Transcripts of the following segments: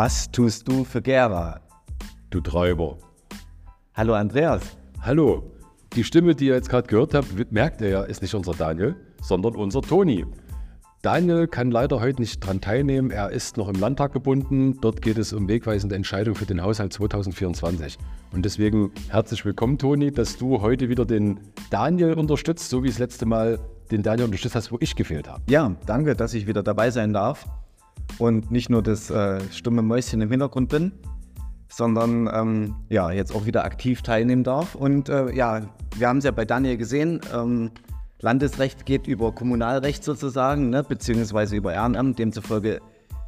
Was tust du für Gera? Du Treiber. Hallo Andreas. Hallo. Die Stimme, die ihr jetzt gerade gehört habt, merkt ihr ja, ist nicht unser Daniel, sondern unser Toni. Daniel kann leider heute nicht daran teilnehmen. Er ist noch im Landtag gebunden. Dort geht es um wegweisende Entscheidungen für den Haushalt 2024. Und deswegen herzlich willkommen, Toni, dass du heute wieder den Daniel unterstützt, so wie es letzte Mal den Daniel unterstützt hast, wo ich gefehlt habe. Ja, danke, dass ich wieder dabei sein darf und nicht nur das äh, stumme Mäuschen im Hintergrund bin, sondern ähm, ja, jetzt auch wieder aktiv teilnehmen darf. Und äh, ja, wir haben es ja bei Daniel gesehen, ähm, Landesrecht geht über Kommunalrecht sozusagen, ne, beziehungsweise über Ehrenamt. Demzufolge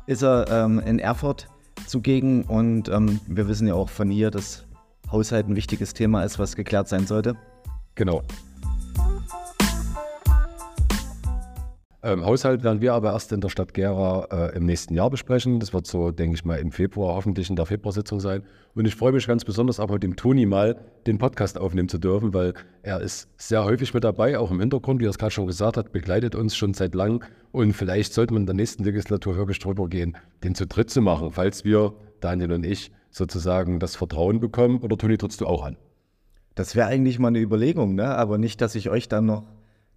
ist er ähm, in Erfurt zugegen und ähm, wir wissen ja auch von ihr, dass Haushalt ein wichtiges Thema ist, was geklärt sein sollte. Genau. Ähm, Haushalt werden wir aber erst in der Stadt Gera äh, im nächsten Jahr besprechen. Das wird so, denke ich mal, im Februar, hoffentlich in der Februarsitzung sein. Und ich freue mich ganz besonders auch mit dem Toni mal den Podcast aufnehmen zu dürfen, weil er ist sehr häufig mit dabei, auch im Hintergrund, wie er es gerade schon gesagt hat, begleitet uns schon seit langem. Und vielleicht sollte man in der nächsten Legislatur wirklich drüber gehen, den zu dritt zu machen, falls wir, Daniel und ich, sozusagen das Vertrauen bekommen. Oder Toni, trittst du auch an? Das wäre eigentlich mal eine Überlegung, ne? aber nicht, dass ich euch dann noch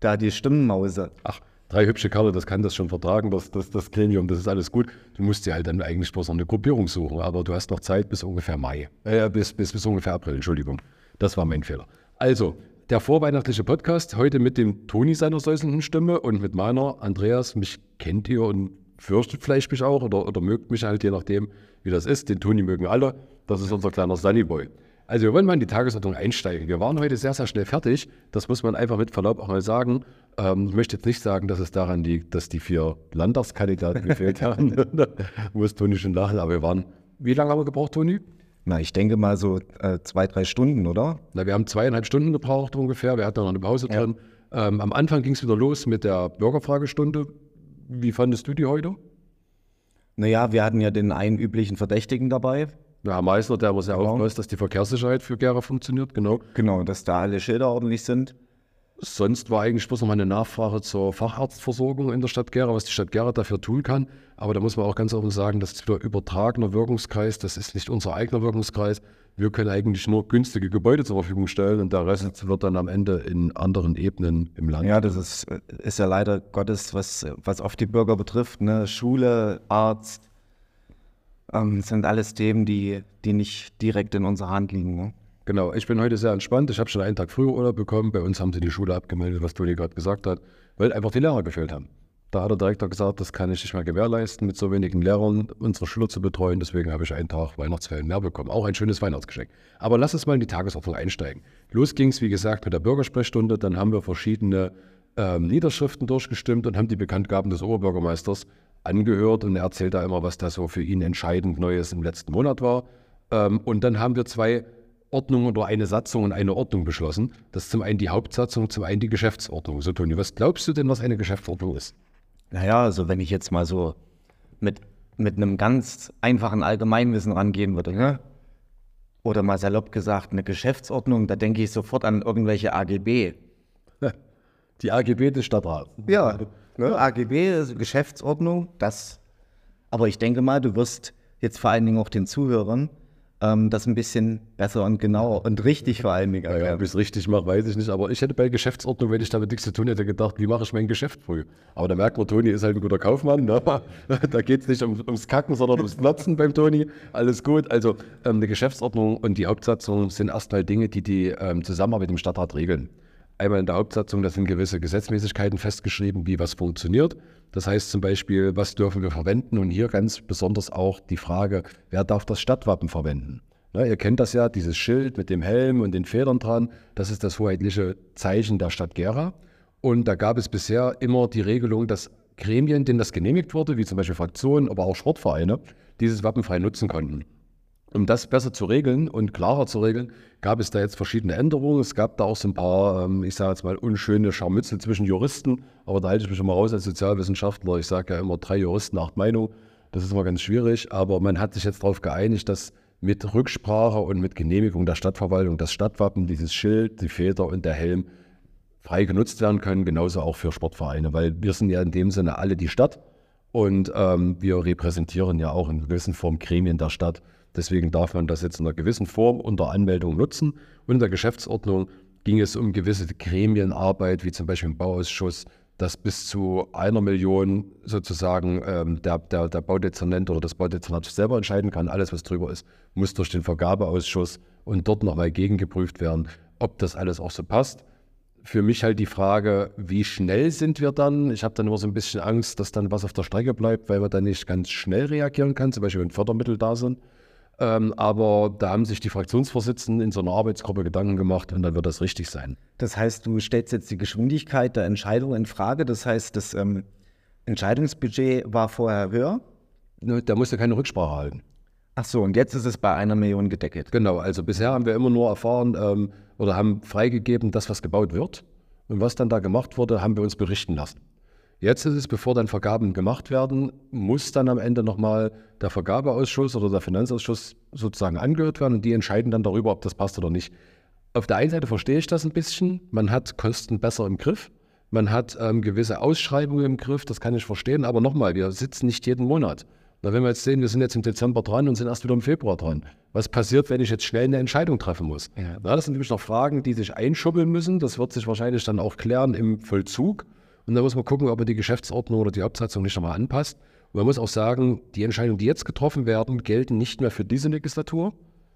da die Stimmen mause. Ach, drei hübsche Kerle, das kann das schon vertragen, das, das, das Gremium, das ist alles gut. Du musst dir halt dann eigentlich bloß noch eine Gruppierung suchen, aber du hast noch Zeit bis ungefähr Mai, äh, bis, bis, bis ungefähr April, Entschuldigung. Das war mein Fehler. Also, der vorweihnachtliche Podcast, heute mit dem Toni seiner säuselnden Stimme und mit meiner, Andreas, mich kennt ihr und fürchtet vielleicht mich auch oder, oder mögt mich halt, je nachdem, wie das ist. Den Toni mögen alle, das ist unser kleiner Sunnyboy. Also wir wollen mal in die Tagesordnung einsteigen. Wir waren heute sehr, sehr schnell fertig. Das muss man einfach mit Verlaub auch mal sagen. Ähm, ich möchte jetzt nicht sagen, dass es daran liegt, dass die vier Landtagskandidaten gefehlt haben. da muss Toni schon lachen, aber wir waren. Wie lange haben wir gebraucht, Toni? Na, ich denke mal so äh, zwei, drei Stunden, oder? Na, wir haben zweieinhalb Stunden gebraucht ungefähr. Wir hatten noch eine Pause ja. drin. Ähm, am Anfang ging es wieder los mit der Bürgerfragestunde. Wie fandest du die heute? Naja, wir hatten ja den einen üblichen Verdächtigen dabei. Ja, Herr Meißner, der muss ja genau. aufpassen, dass die Verkehrssicherheit für Gera funktioniert, genau. Genau, dass da alle Schilder ordentlich sind. Sonst war eigentlich bloß noch mal eine Nachfrage zur Facharztversorgung in der Stadt Gera, was die Stadt Gera dafür tun kann. Aber da muss man auch ganz offen sagen, das ist wieder übertragener Wirkungskreis, das ist nicht unser eigener Wirkungskreis. Wir können eigentlich nur günstige Gebäude zur Verfügung stellen und der Rest wird dann am Ende in anderen Ebenen im Land. Ja, das ist, ist ja leider Gottes, was, was oft die Bürger betrifft. Ne? Schule, Arzt, ähm, sind alles Themen, die, die nicht direkt in unserer Hand liegen. Ne? Genau, ich bin heute sehr entspannt. Ich habe schon einen Tag früher Urlaub bekommen. Bei uns haben sie die Schule abgemeldet, was Toni gerade gesagt hat, weil einfach die Lehrer gefehlt haben. Da hat der Direktor gesagt, das kann ich nicht mehr gewährleisten, mit so wenigen Lehrern unsere Schüler zu betreuen. Deswegen habe ich einen Tag Weihnachtsferien mehr bekommen. Auch ein schönes Weihnachtsgeschenk. Aber lass uns mal in die Tagesordnung einsteigen. Los ging es, wie gesagt, mit der Bürgersprechstunde. Dann haben wir verschiedene ähm, Niederschriften durchgestimmt und haben die Bekanntgaben des Oberbürgermeisters angehört und er erzählt da immer, was da so für ihn entscheidend Neues im letzten Monat war. Ähm, und dann haben wir zwei Ordnungen oder eine Satzung und eine Ordnung beschlossen. Das ist zum einen die Hauptsatzung, zum einen die Geschäftsordnung. So, Toni, was glaubst du denn, was eine Geschäftsordnung ist? Naja, also wenn ich jetzt mal so mit, mit einem ganz einfachen Allgemeinwissen rangehen würde, ne? oder mal salopp gesagt, eine Geschäftsordnung, da denke ich sofort an irgendwelche AGB. Die AGB des Stadtrats. Ja, Ne? AGB, Geschäftsordnung, das. Aber ich denke mal, du wirst jetzt vor allen Dingen auch den Zuhörern ähm, das ein bisschen besser und genauer und richtig vor allen Dingen erklären. Ja, ob ich es richtig mache, weiß ich nicht. Aber ich hätte bei Geschäftsordnung, wenn ich damit nichts zu tun hätte, gedacht, wie mache ich mein Geschäft früh? Aber da merkt man, Toni ist halt ein guter Kaufmann. Ne? Da geht es nicht um, ums Kacken, sondern ums Nutzen beim Toni. Alles gut. Also ähm, eine Geschäftsordnung und die Hauptsatzung sind erstmal Dinge, die die ähm, Zusammenarbeit im Stadtrat regeln. Einmal in der Hauptsatzung, da sind gewisse Gesetzmäßigkeiten festgeschrieben, wie was funktioniert. Das heißt zum Beispiel, was dürfen wir verwenden? Und hier ganz besonders auch die Frage, wer darf das Stadtwappen verwenden? Na, ihr kennt das ja, dieses Schild mit dem Helm und den Federn dran, das ist das hoheitliche Zeichen der Stadt Gera. Und da gab es bisher immer die Regelung, dass Gremien, denen das genehmigt wurde, wie zum Beispiel Fraktionen, aber auch Sportvereine, dieses Wappen frei nutzen konnten. Um das besser zu regeln und klarer zu regeln, gab es da jetzt verschiedene Änderungen. Es gab da auch so ein paar, ähm, ich sage jetzt mal, unschöne Scharmützel zwischen Juristen. Aber da halte ich mich immer raus als Sozialwissenschaftler. Ich sage ja immer drei Juristen, acht Meinungen. Das ist immer ganz schwierig. Aber man hat sich jetzt darauf geeinigt, dass mit Rücksprache und mit Genehmigung der Stadtverwaltung das Stadtwappen, dieses Schild, die Feder und der Helm frei genutzt werden können. Genauso auch für Sportvereine. Weil wir sind ja in dem Sinne alle die Stadt Und ähm, wir repräsentieren ja auch in gewissen Form Gremien der Stadt. Deswegen darf man das jetzt in einer gewissen Form unter Anmeldung nutzen. Und in der Geschäftsordnung ging es um gewisse Gremienarbeit, wie zum Beispiel im Bauausschuss, dass bis zu einer Million sozusagen ähm, der, der, der Baudezernent oder das Baudezernat selber entscheiden kann. Alles, was drüber ist, muss durch den Vergabeausschuss und dort nochmal gegengeprüft werden, ob das alles auch so passt. Für mich halt die Frage, wie schnell sind wir dann? Ich habe dann immer so ein bisschen Angst, dass dann was auf der Strecke bleibt, weil man dann nicht ganz schnell reagieren kann, zum Beispiel wenn Fördermittel da sind. Ähm, aber da haben sich die Fraktionsvorsitzenden in so einer Arbeitsgruppe Gedanken gemacht und dann wird das richtig sein. Das heißt, du stellst jetzt die Geschwindigkeit der Entscheidung in Frage. Das heißt, das ähm, Entscheidungsbudget war vorher höher. Da musste keine Rücksprache halten. Ach so, und jetzt ist es bei einer Million gedeckelt. Genau, also bisher haben wir immer nur erfahren ähm, oder haben freigegeben, das, was gebaut wird. Und was dann da gemacht wurde, haben wir uns berichten lassen. Jetzt ist es, bevor dann Vergaben gemacht werden, muss dann am Ende nochmal der Vergabeausschuss oder der Finanzausschuss sozusagen angehört werden und die entscheiden dann darüber, ob das passt oder nicht. Auf der einen Seite verstehe ich das ein bisschen. Man hat Kosten besser im Griff. Man hat ähm, gewisse Ausschreibungen im Griff, das kann ich verstehen. Aber nochmal, wir sitzen nicht jeden Monat. Na, wenn wir jetzt sehen, wir sind jetzt im Dezember dran und sind erst wieder im Februar dran. Was passiert, wenn ich jetzt schnell eine Entscheidung treffen muss? Ja. Na, das sind nämlich noch Fragen, die sich einschubbeln müssen. Das wird sich wahrscheinlich dann auch klären im Vollzug. Und da muss man gucken, ob man die Geschäftsordnung oder die Hauptsatzung nicht nochmal anpasst. Und man muss auch sagen, die Entscheidungen, die jetzt getroffen werden, gelten nicht mehr für diese Legislatur,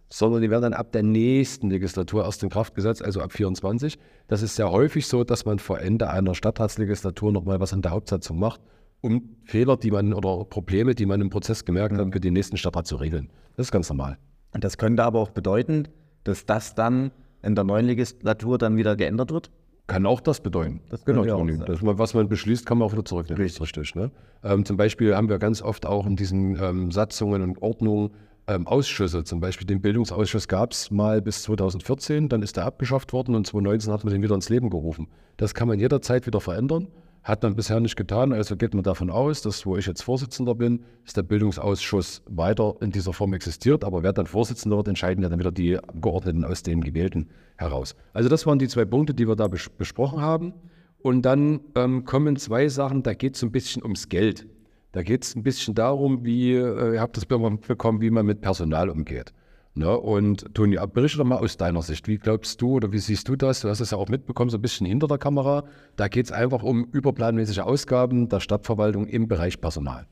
sondern die werden dann ab der nächsten Legislatur erst in Kraft gesetzt, also ab 24. Das ist sehr häufig so, dass man vor Ende einer Stadtratslegislatur nochmal was an der Hauptsatzung macht, um Fehler, die man oder Probleme, die man im Prozess gemerkt hat, für den nächsten Stadtrat zu regeln. Das ist ganz normal. Und das könnte aber auch bedeuten, dass das dann in der neuen Legislatur dann wieder geändert wird? Kann auch das bedeuten. Das genau, Toni. Das, was man beschließt, kann man auch wieder zurücknehmen. Richtig. richtig ne? ähm, zum Beispiel haben wir ganz oft auch in diesen ähm, Satzungen und Ordnungen ähm, Ausschüsse. Zum Beispiel den Bildungsausschuss gab es mal bis 2014, dann ist er abgeschafft worden und 2019 hat man den wieder ins Leben gerufen. Das kann man jederzeit wieder verändern. Hat man bisher nicht getan, also geht man davon aus, dass, wo ich jetzt Vorsitzender bin, dass der Bildungsausschuss weiter in dieser Form existiert, aber wer dann Vorsitzender wird, entscheiden ja dann wieder die Abgeordneten aus den Gewählten heraus. Also das waren die zwei Punkte, die wir da bes besprochen haben. Und dann ähm, kommen zwei Sachen, da geht es ein bisschen ums Geld. Da geht es ein bisschen darum, wie, äh, ihr habt das bekommen, wie man mit Personal umgeht. Ne? Und Toni, berichte doch mal aus deiner Sicht. Wie glaubst du oder wie siehst du das? Du hast es ja auch mitbekommen, so ein bisschen hinter der Kamera. Da geht es einfach um überplanmäßige Ausgaben der Stadtverwaltung im Bereich Personal.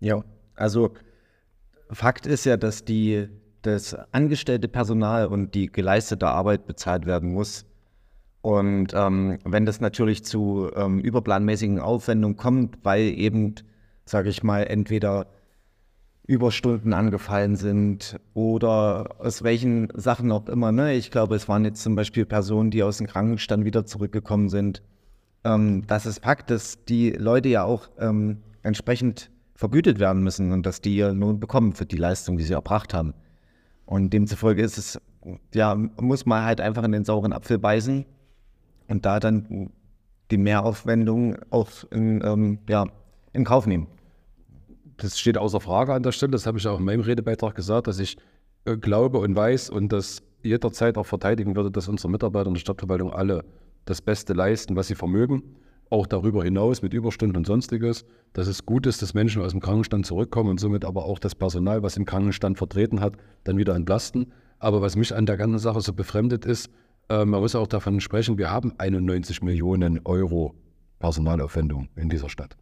Ja, also Fakt ist ja, dass die, das angestellte Personal und die geleistete Arbeit bezahlt werden muss. Und ähm, wenn das natürlich zu ähm, überplanmäßigen Aufwendungen kommt, weil eben, sage ich mal, entweder Überstunden angefallen sind oder aus welchen Sachen auch immer. Ne? Ich glaube, es waren jetzt zum Beispiel Personen, die aus dem Krankenstand wieder zurückgekommen sind. Ähm, dass es packt, dass die Leute ja auch ähm, entsprechend vergütet werden müssen und dass die ihren Lohn bekommen für die Leistung, die sie erbracht haben. Und demzufolge ist es, ja, muss man halt einfach in den sauren Apfel beißen und da dann die Mehraufwendung auch in, ähm, ja, in Kauf nehmen das steht außer Frage an der Stelle. Das habe ich auch in meinem Redebeitrag gesagt, dass ich äh, glaube und weiß und das jederzeit auch verteidigen würde, dass unsere Mitarbeiter in der Stadtverwaltung alle das Beste leisten, was sie vermögen. Auch darüber hinaus mit Überstunden und sonstiges. Dass es gut ist, dass Menschen aus dem Krankenstand zurückkommen und somit aber auch das Personal, was im Krankenstand vertreten hat, dann wieder entlasten. Aber was mich an der ganzen Sache so befremdet ist, äh, man muss auch davon sprechen, wir haben 91 Millionen Euro Personalaufwendung in dieser Stadt.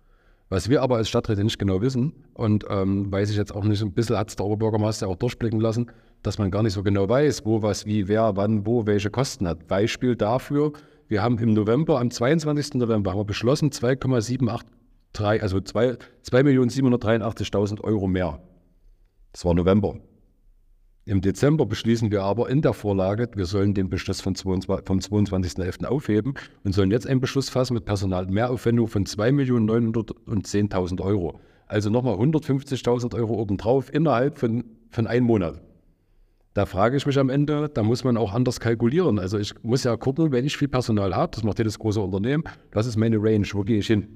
Was wir aber als Stadträte nicht genau wissen, und ähm, weiß ich jetzt auch nicht, ein bisschen hat es der Oberbürgermeister auch durchblicken lassen, dass man gar nicht so genau weiß, wo was, wie, wer, wann, wo, welche Kosten hat. Beispiel dafür, wir haben im November, am 22. November, haben wir beschlossen, 2,783, also 2.783.000 Euro mehr. Das war November. Im Dezember beschließen wir aber in der Vorlage, wir sollen den Beschluss vom 22.11. aufheben und sollen jetzt einen Beschluss fassen mit Personalmehraufwendung von 2.910.000 Euro. Also nochmal 150.000 Euro obendrauf innerhalb von, von einem Monat. Da frage ich mich am Ende, da muss man auch anders kalkulieren. Also ich muss ja gucken, wenn ich viel Personal habe, das macht jedes große Unternehmen, was ist meine Range, wo gehe ich hin?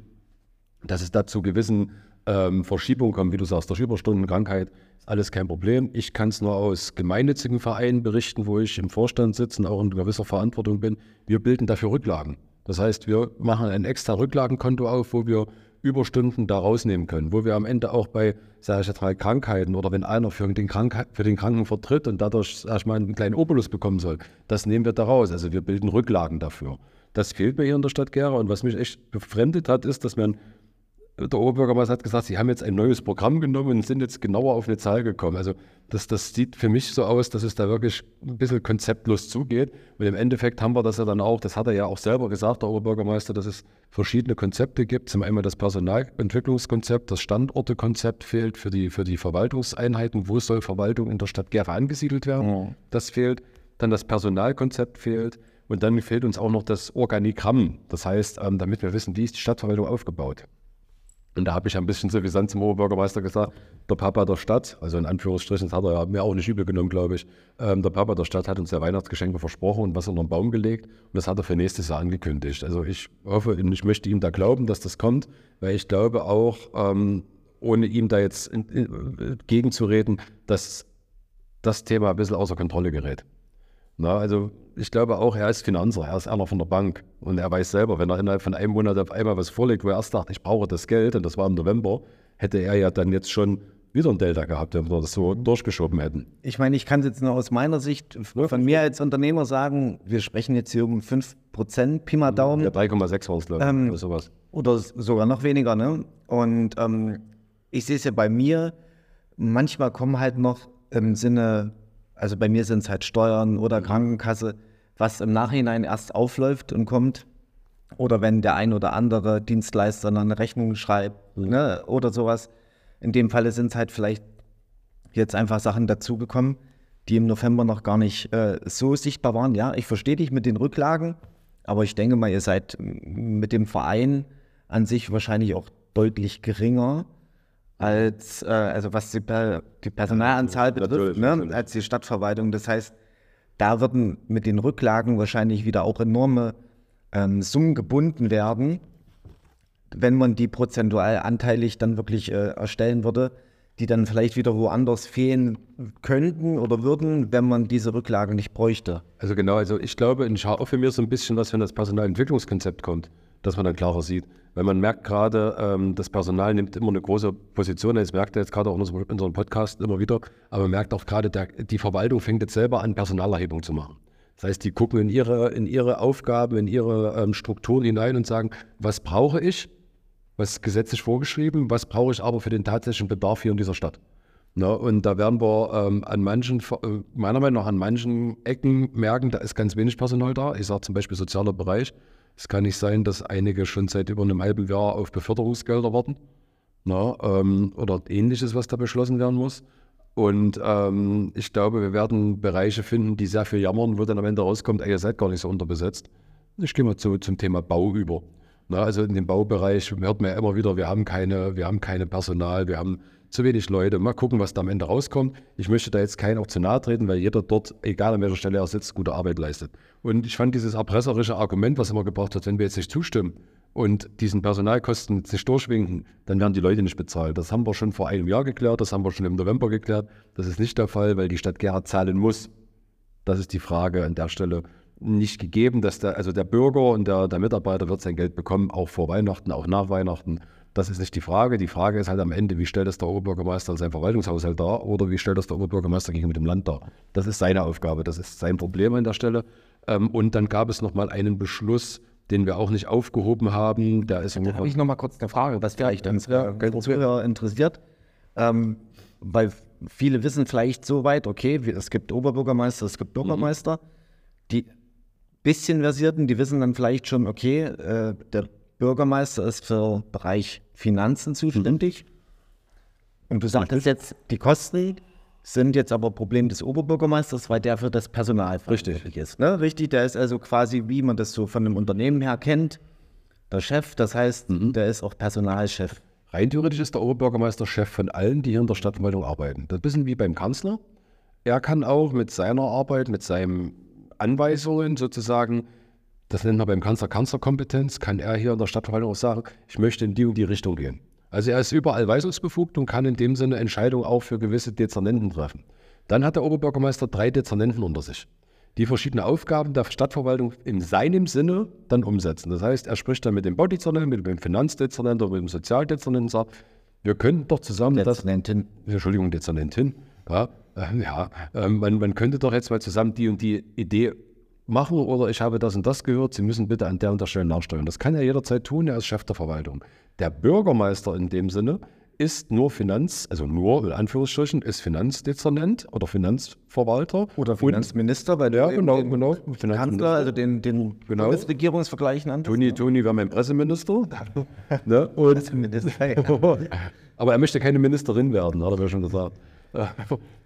Dass es da zu gewissen ähm, Verschiebungen kommt, wie du sagst, durch Überstunden, Krankheit, alles kein Problem. Ich kann es nur aus gemeinnützigen Vereinen berichten, wo ich im Vorstand sitze und auch in gewisser Verantwortung bin. Wir bilden dafür Rücklagen. Das heißt, wir machen ein extra Rücklagenkonto auf, wo wir Überstunden da rausnehmen können, wo wir am Ende auch bei, sage ich jetzt mal, Krankheiten oder wenn einer für den, Krankheit, für den Kranken vertritt und dadurch, sag ich mal, einen kleinen Obolus bekommen soll, das nehmen wir da raus. Also wir bilden Rücklagen dafür. Das fehlt mir hier in der Stadt Gera und was mich echt befremdet hat, ist, dass man der Oberbürgermeister hat gesagt, sie haben jetzt ein neues Programm genommen und sind jetzt genauer auf eine Zahl gekommen. Also das, das sieht für mich so aus, dass es da wirklich ein bisschen konzeptlos zugeht. Und im Endeffekt haben wir das ja dann auch, das hat er ja auch selber gesagt, der Oberbürgermeister, dass es verschiedene Konzepte gibt. Zum einen das Personalentwicklungskonzept, das Standortekonzept fehlt für die, für die Verwaltungseinheiten. Wo soll Verwaltung in der Stadt Gera angesiedelt werden? Ja. Das fehlt. Dann das Personalkonzept fehlt. Und dann fehlt uns auch noch das Organigramm. Das heißt, ähm, damit wir wissen, wie ist die Stadtverwaltung aufgebaut. Und da habe ich ein bisschen so wie Sand zum Oberbürgermeister gesagt, der Papa der Stadt, also in Anführungsstrichen, das hat er mir auch nicht übel genommen, glaube ich, ähm, der Papa der Stadt hat uns ja Weihnachtsgeschenke versprochen und was unter den Baum gelegt und das hat er für nächstes Jahr angekündigt. Also ich hoffe und ich möchte ihm da glauben, dass das kommt, weil ich glaube auch, ähm, ohne ihm da jetzt in, in, gegenzureden, dass das Thema ein bisschen außer Kontrolle gerät. Na, also ich glaube auch, er ist Finanzer, er ist einer von der Bank und er weiß selber, wenn er innerhalb von einem Monat auf einmal was vorlegt, wo er erst dachte, ich brauche das Geld, und das war im November, hätte er ja dann jetzt schon wieder ein Delta gehabt, wenn wir das so durchgeschoben hätten. Ich meine, ich kann es jetzt nur aus meiner Sicht von mir als Unternehmer sagen, wir sprechen jetzt hier um 5% Pi mal Daumen. Ja, 3,6 war es, glaube ich, ähm, oder sowas. Oder sogar noch weniger, ne? Und ähm, ich sehe es ja bei mir, manchmal kommen halt noch im Sinne also bei mir sind es halt Steuern oder mhm. Krankenkasse, was im Nachhinein erst aufläuft und kommt. Oder wenn der ein oder andere Dienstleister eine Rechnung schreibt mhm. ne, oder sowas. In dem Falle sind es halt vielleicht jetzt einfach Sachen dazugekommen, die im November noch gar nicht äh, so sichtbar waren. Ja, ich verstehe dich mit den Rücklagen, aber ich denke mal, ihr seid mit dem Verein an sich wahrscheinlich auch deutlich geringer als, äh, also was die, die Personalanzahl betrifft, ne, als die Stadtverwaltung. Das heißt, da würden mit den Rücklagen wahrscheinlich wieder auch enorme ähm, Summen gebunden werden, wenn man die prozentual anteilig dann wirklich äh, erstellen würde, die dann vielleicht wieder woanders fehlen könnten oder würden, wenn man diese Rücklagen nicht bräuchte. Also genau, also ich glaube, ich schaue für mich so ein bisschen, was wenn das Personalentwicklungskonzept kommt, dass man dann klarer sieht. Weil man merkt gerade, ähm, das Personal nimmt immer eine große Position. Das merkt er jetzt gerade auch in unserem Podcast immer wieder. Aber man merkt auch gerade, der, die Verwaltung fängt jetzt selber an, Personalerhebung zu machen. Das heißt, die gucken in ihre, in ihre Aufgaben, in ihre ähm, Strukturen hinein und sagen, was brauche ich, was ist gesetzlich vorgeschrieben, was brauche ich aber für den tatsächlichen Bedarf hier in dieser Stadt. Na, und da werden wir ähm, an manchen, äh, meiner Meinung nach an manchen Ecken merken, da ist ganz wenig Personal da. Ich sage zum Beispiel sozialer Bereich. Es kann nicht sein, dass einige schon seit über einem halben Jahr auf Beförderungsgelder warten na, ähm, oder ähnliches, was da beschlossen werden muss. Und ähm, ich glaube, wir werden Bereiche finden, die sehr viel jammern, wo dann am Ende rauskommt, ihr seid gar nicht so unterbesetzt. Ich gehe mal zu, zum Thema Bau über. Na, also in dem Baubereich hört man ja immer wieder, wir haben keine, wir haben keine Personal, wir haben zu wenig Leute. Mal gucken, was da am Ende rauskommt. Ich möchte da jetzt keinen auch zu nahe treten, weil jeder dort, egal an welcher Stelle er sitzt, gute Arbeit leistet. Und ich fand dieses erpresserische Argument, was immer gebracht hat, wenn wir jetzt nicht zustimmen und diesen Personalkosten sich durchwinken, dann werden die Leute nicht bezahlt. Das haben wir schon vor einem Jahr geklärt, das haben wir schon im November geklärt. Das ist nicht der Fall, weil die Stadt Gera zahlen muss. Das ist die Frage an der Stelle nicht gegeben, dass der, also der Bürger und der, der Mitarbeiter wird sein Geld bekommen, auch vor Weihnachten, auch nach Weihnachten. Das ist nicht die Frage. Die Frage ist halt am Ende, wie stellt das der Oberbürgermeister sein Verwaltungshaushalt dar oder wie stellt das der Oberbürgermeister gegenüber dem Land dar? Das ist seine Aufgabe, das ist sein Problem an der Stelle. Ähm, und dann gab es nochmal einen Beschluss, den wir auch nicht aufgehoben haben. Da, ist da habe ich nochmal kurz eine Frage, was vielleicht uns ja, Zuhörer interessiert. Ähm, weil viele wissen vielleicht so weit, okay, es gibt Oberbürgermeister, es gibt mhm. Bürgermeister. Mhm. Die bisschen versierten, die wissen dann vielleicht schon, okay, äh, der Bürgermeister ist für Bereich Finanzen zuständig. Und du sagtest jetzt, die Kosten sind jetzt aber Problem des Oberbürgermeisters, weil der für das Personal verantwortlich ist. Ne? Richtig, der ist also quasi, wie man das so von einem Unternehmen her kennt, der Chef. Das heißt, mhm. der ist auch Personalchef. Rein theoretisch ist der Oberbürgermeister Chef von allen, die hier in der Stadtverwaltung arbeiten. Das ist ein bisschen wie beim Kanzler. Er kann auch mit seiner Arbeit, mit seinen Anweisungen sozusagen das nennt man beim Kanzler Kanzlerkompetenz, kann er hier in der Stadtverwaltung auch sagen, ich möchte in die und die Richtung gehen. Also er ist überall weisungsbefugt und kann in dem Sinne Entscheidungen auch für gewisse Dezernenten treffen. Dann hat der Oberbürgermeister drei Dezernenten unter sich. die verschiedene Aufgaben der Stadtverwaltung in seinem Sinne dann umsetzen. Das heißt, er spricht dann mit dem Baudezernenten, mit dem Finanzdezernenten oder mit dem Sozialdezernenten und sagt, wir könnten doch zusammen Dezernentin. das, Entschuldigung, Dezernentin, ja, äh, ja äh, man, man könnte doch jetzt mal zusammen die und die Idee machen oder ich habe das und das gehört, Sie müssen bitte an der und der Stelle nachsteuern. Das kann er jederzeit tun, er ist Chef der Verwaltung. Der Bürgermeister in dem Sinne ist nur Finanz, also nur in Anführungsstrichen, ist Finanzdezernent oder Finanzverwalter. Oder Finanzminister, weil Ja, du genau, genau. den Finanzminister. Kanzler, also den, den Genau. Bundesregierungsvergleich nanntest. Toni, Toni wäre mein Presseminister. ne? Und Minister, ja. Aber er möchte keine Ministerin werden, hat er mir schon gesagt.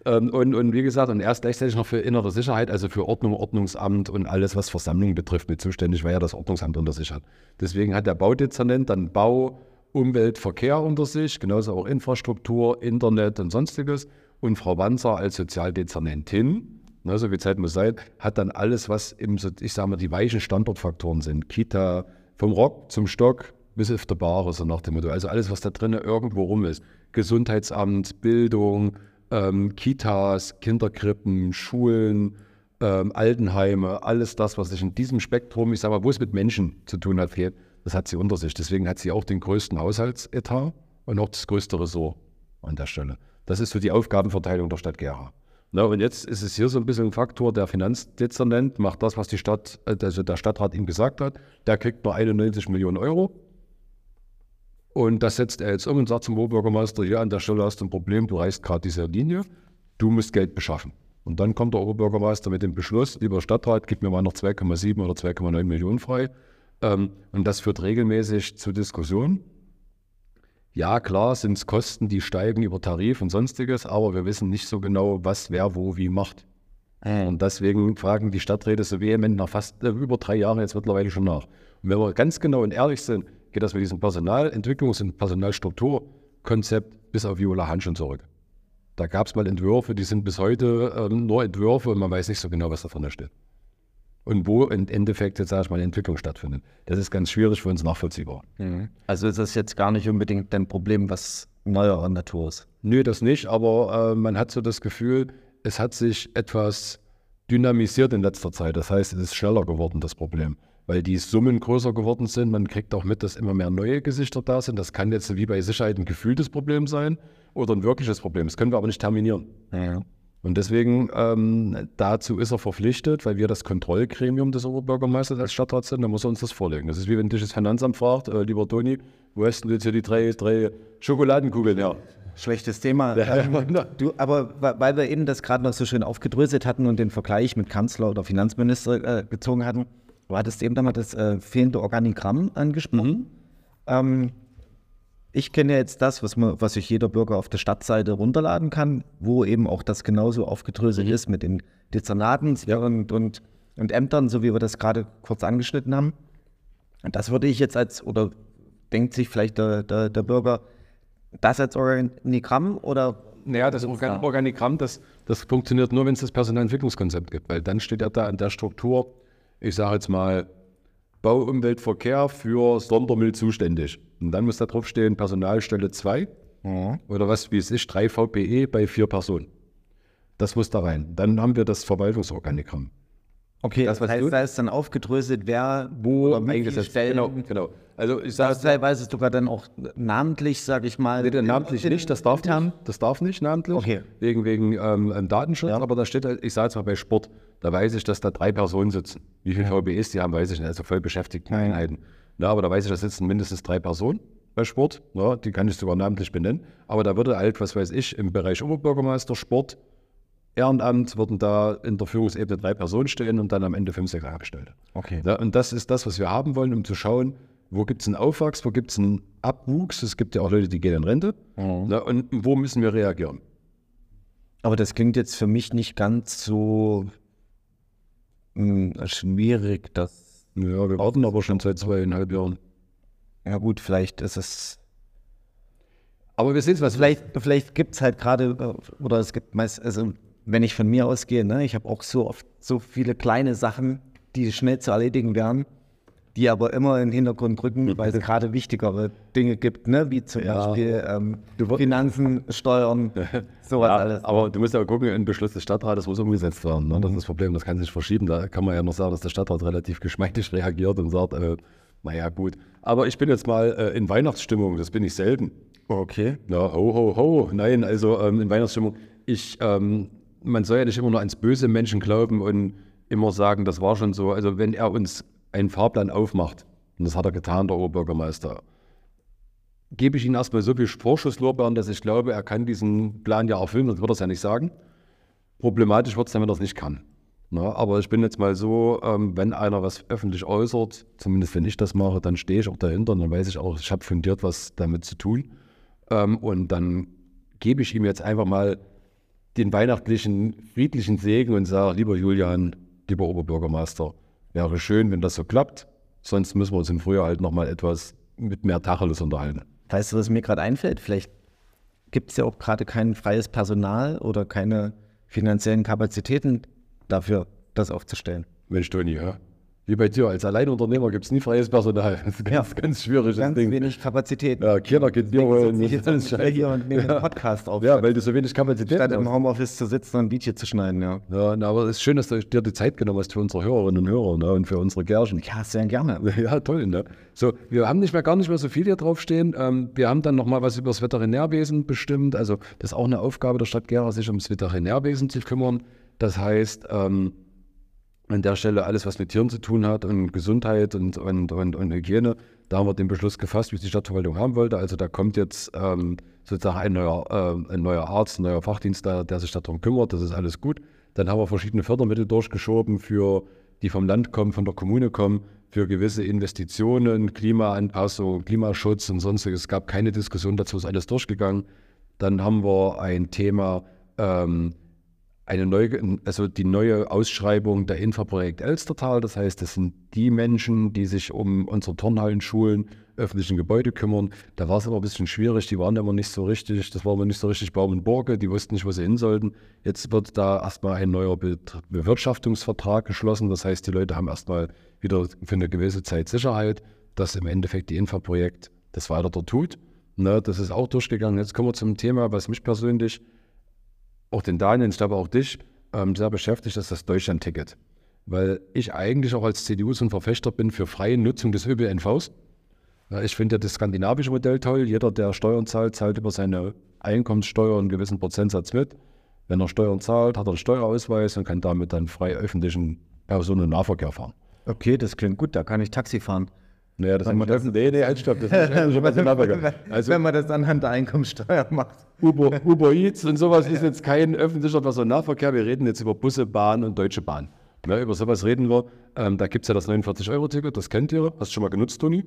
Ähm, und, und wie gesagt, und er ist gleichzeitig noch für innere Sicherheit, also für Ordnung, Ordnungsamt und alles, was Versammlungen betrifft, mit zuständig, weil er das Ordnungsamt unter sich hat. Deswegen hat der Baudezernent dann Bau, Umwelt, Verkehr unter sich, genauso auch Infrastruktur, Internet und sonstiges. Und Frau Wanzer als Sozialdezernentin, ne, so wie Zeit muss sein, hat dann alles, was im, ich sage mal, die weichen Standortfaktoren sind. Kita, vom Rock zum Stock bis auf der Bar, so nach dem Motto. Also alles, was da drinnen irgendwo rum ist. Gesundheitsamt, Bildung, ähm, Kitas, Kinderkrippen, Schulen, ähm, Altenheime, alles das, was sich in diesem Spektrum, ich sage mal, wo es mit Menschen zu tun hat, fehlt, das hat sie unter sich. Deswegen hat sie auch den größten Haushaltsetat und auch das größte Ressort an der Stelle. Das ist so die Aufgabenverteilung der Stadt Gera. Na, und jetzt ist es hier so ein bisschen ein Faktor, der Finanzdezernent macht das, was die Stadt, äh, also der Stadtrat ihm gesagt hat. Der kriegt nur 91 Millionen Euro. Und das setzt er jetzt um und sagt zum Oberbürgermeister, ja, an der Stelle hast du ein Problem, du reißt gerade diese Linie, du musst Geld beschaffen. Und dann kommt der Oberbürgermeister mit dem Beschluss, lieber Stadtrat, gib mir mal noch 2,7 oder 2,9 Millionen frei. Ähm, und das führt regelmäßig zu Diskussionen. Ja, klar sind es Kosten, die steigen über Tarif und sonstiges, aber wir wissen nicht so genau, was wer wo wie macht. Und deswegen fragen die Stadträte so vehement nach fast äh, über drei Jahren jetzt mittlerweile schon nach. Und wenn wir ganz genau und ehrlich sind, geht das mit diesem Personalentwicklungs- und Personalstrukturkonzept bis auf Viola Hahn schon zurück. Da gab es mal Entwürfe, die sind bis heute ähm, nur Entwürfe und man weiß nicht so genau, was da drin steht. Und wo im Endeffekt jetzt, sag ich mal, Entwicklung stattfindet. Das ist ganz schwierig für uns nachvollziehbar. Also ist das jetzt gar nicht unbedingt ein Problem, was neuerer Natur ist. Nö, das nicht, aber äh, man hat so das Gefühl, es hat sich etwas dynamisiert in letzter Zeit. Das heißt, es ist schneller geworden, das Problem. Weil die Summen größer geworden sind. Man kriegt auch mit, dass immer mehr neue Gesichter da sind. Das kann jetzt wie bei Sicherheit ein gefühltes Problem sein oder ein wirkliches Problem. Das können wir aber nicht terminieren. Und deswegen, ähm, dazu ist er verpflichtet, weil wir das Kontrollgremium des Oberbürgermeisters als Stadtrat sind, dann muss er uns das vorlegen. Das ist wie wenn dich das Finanzamt fragt, äh, lieber Toni, wo hast denn du jetzt hier die drei, drei Schokoladenkugeln her? Schlechtes Thema. Ja, Ähm, ja. du, aber weil wir eben das gerade noch so schön aufgedröselt hatten und den Vergleich mit Kanzler oder Finanzminister äh, gezogen hatten, du hattest eben damals das äh, fehlende Organigramm angesprochen. Ähm, ich kenne ja jetzt das, was, man, was sich jeder Bürger auf der Stadtseite runterladen kann, wo eben auch das genauso aufgedröselt ist mit den Dezernaten und, und, und Ämtern, so wie wir das gerade kurz angeschnitten haben. Und das würde ich jetzt als, oder denkt sich vielleicht der, der, der Bürger, das als Organigramm oder Naja, das Organ Organigramm, das, das funktioniert nur, wenn es das Personalentwicklungskonzept gibt, weil dann steht ja da in der Struktur, ich sage jetzt mal, Bau, Umwelt, Verkehr für Sondermüll zuständig. Und dann muss da drauf stehen Personalstelle 2 oder was, wie es ist, 3 VPE bei vier Personen. Das muss da rein. Dann haben wir das Verwaltungsorganigramm. Okay, Das, was heißt, du- da ist dann aufgedröselt, wer wo oder wie viele Stellen. Genau, genau. Also ich sage teilweise sogar dann auch namentlich, sage ich mal. Nee, namentlich nicht, das darf intern. nicht. Das darf nicht namentlich. Okay. Wegen, wegen ähm, Datenschutz. Ja. Aber da steht halt, ich sage jetzt mal bei Sport, da weiß ich, dass da drei Personen sitzen. Wie viele VBEs die haben, weiß ich nicht. Also voll beschäftigten Ja, ja. Einheiten. Na, aber da weiß ich, da sitzen mindestens drei Personen bei Sport. Ja, die kann ich sogar namentlich benennen. Aber da würde halt, was weiß ich, im Bereich Oberbürgermeister, Sport, Ehrenamt würden da in der Führungsebene drei Personen stehen und dann am Ende fünf, sechs Angestellte. Okay. Ja, und das ist das, was wir haben wollen, um zu schauen, wo gibt es einen Aufwachs, wo gibt es einen Abwuchs. Es gibt ja auch Leute, die gehen in Rente. Ja, und wo müssen wir reagieren? Aber das klingt jetzt für mich nicht ganz so mh, schwierig, dass. Ja, wir warten aber schon seit zweieinhalb Jahren. Ja, gut, vielleicht ist es. Aber wir sehen es, was Vielleicht, vielleicht gibt es halt gerade, oder es gibt meist, also wenn ich von mir ausgehe, ne, ich habe auch so oft so viele kleine Sachen, die schnell zu erledigen wären. die aber immer in den Hintergrund rücken, weil es gerade wichtigere Dinge gibt, ne? wie zum Ja. Beispiel ähm, Finanzen, Steuern, sowas Ja, alles. aber du musst ja gucken, ein Beschluss des Stadtrates muss umgesetzt werden. Ne? Das Mhm. ist das Problem, das kann sich verschieben. Da kann man ja noch sagen, dass der Stadtrat relativ geschmeidig reagiert und sagt, äh, naja gut. Aber ich bin jetzt mal äh, in Weihnachtsstimmung, das bin ich selten. Okay. Ja, ho, ho, ho. Nein, also ähm, in Weihnachtsstimmung. Ich, ähm, man soll ja nicht immer nur ans böse Menschen glauben und immer sagen, das war schon so. Also wenn er uns einen Fahrplan aufmacht, und das hat er getan, der Oberbürgermeister, gebe ich ihm erstmal so viel Vorschusslorbeeren, dass ich glaube, er kann diesen Plan ja erfüllen, das wird er es ja nicht sagen. Problematisch wird es dann, wenn er es nicht kann. Na, aber ich bin jetzt mal so, ähm, wenn einer was öffentlich äußert, zumindest wenn ich das mache, dann stehe ich auch dahinter und dann weiß ich auch, ich habe fundiert was damit zu tun. Ähm, und dann gebe ich ihm jetzt einfach mal den weihnachtlichen, friedlichen Segen und sage, lieber Julian, lieber Oberbürgermeister, wäre schön, wenn das so klappt. Sonst müssen wir uns im Frühjahr halt nochmal etwas mit mehr Tacheles unterhalten. Weißt du, was mir gerade einfällt? Vielleicht gibt es ja auch gerade kein freies Personal oder keine finanziellen Kapazitäten dafür, das aufzustellen. Mensch, Toni, ja? Wie bei dir, als Alleinunternehmer gibt es nie freies Personal. Das ist ganz, ganz schwierig. Ganz Ding. wenig Kapazität. Ja, Kinder geht Bier holen. Ich sitze alles hier und nehme einen Podcast auf. Ja, weil du so wenig Kapazität statt im hast. Homeoffice zu sitzen und ein Video zu schneiden, ja. Ja, na, aber es ist schön, dass du dir die Zeit genommen hast für unsere Hörerinnen und Hörer ne, und für unsere Gärchen. Ja, sehr gerne. Ja, toll, ne? So, wir haben nicht mehr gar nicht mehr so viel hier draufstehen. Ähm, wir haben dann noch mal was über das Veterinärwesen bestimmt. Also, das ist auch eine Aufgabe der Stadt Gera, sich ums Veterinärwesen zu kümmern. Das heißt, ähm, an der Stelle alles, was mit Tieren zu tun hat und Gesundheit und, und, und, und Hygiene, da haben wir den Beschluss gefasst, wie es die Stadtverwaltung haben wollte. Also da kommt jetzt ähm, sozusagen ein neuer, ähm, ein neuer Arzt, ein neuer Fachdienst, der, sich darum kümmert. Das ist alles gut. Dann haben wir verschiedene Fördermittel durchgeschoben, für, die vom Land kommen, von der Kommune kommen, für gewisse Investitionen, Klimaanpassung, Klimaschutz und sonstiges. Es gab keine Diskussion dazu, ist alles durchgegangen. Dann haben wir ein Thema, ähm, eine neue, also die neue Ausschreibung der Infraprojekt Elstertal. Das heißt, das sind die Menschen, die sich um unsere Turnhallen, Schulen, öffentlichen Gebäude kümmern. Da war es aber ein bisschen schwierig. Die waren immer nicht so richtig, das war immer nicht so richtig Baum und Burge. Die wussten nicht, wo sie hin sollten. Jetzt wird da erstmal ein neuer Be Bewirtschaftungsvertrag geschlossen. Das heißt, die Leute haben erstmal wieder für eine gewisse Zeit Sicherheit, dass im Endeffekt die Infraprojekt das weiter tut. Ne, das ist auch durchgegangen. Jetzt kommen wir zum Thema, was mich persönlich auch den Daniel, ich glaube auch dich, ähm, sehr beschäftigt, ist das Deutschland-Ticket. Weil ich eigentlich auch als CDU so ein Verfechter bin für freie Nutzung des ÖPNVs. Ich finde ja das skandinavische Modell toll. Jeder, der Steuern zahlt, zahlt über seine Einkommenssteuer einen gewissen Prozentsatz mit. Wenn er Steuern zahlt, hat er einen Steuerausweis und kann damit dann frei öffentlichen Personennahverkehr fahren. Okay, das klingt gut, da kann ich Taxi fahren. Naja, das Wenn man das- nee, nee, halt, stopp, das ist öffentlicher Personennahverkehr. Also Wenn man das anhand der Einkommensteuer macht. Uber, Uber Eats und sowas ist jetzt kein öffentlicher Personennahverkehr. Wir reden jetzt über Busse, Bahn und Deutsche Bahn. Ne, über sowas reden wir. Ähm, da gibt es ja das 49-Euro-Ticket, das kennt ihr. Hast du schon mal genutzt, Toni?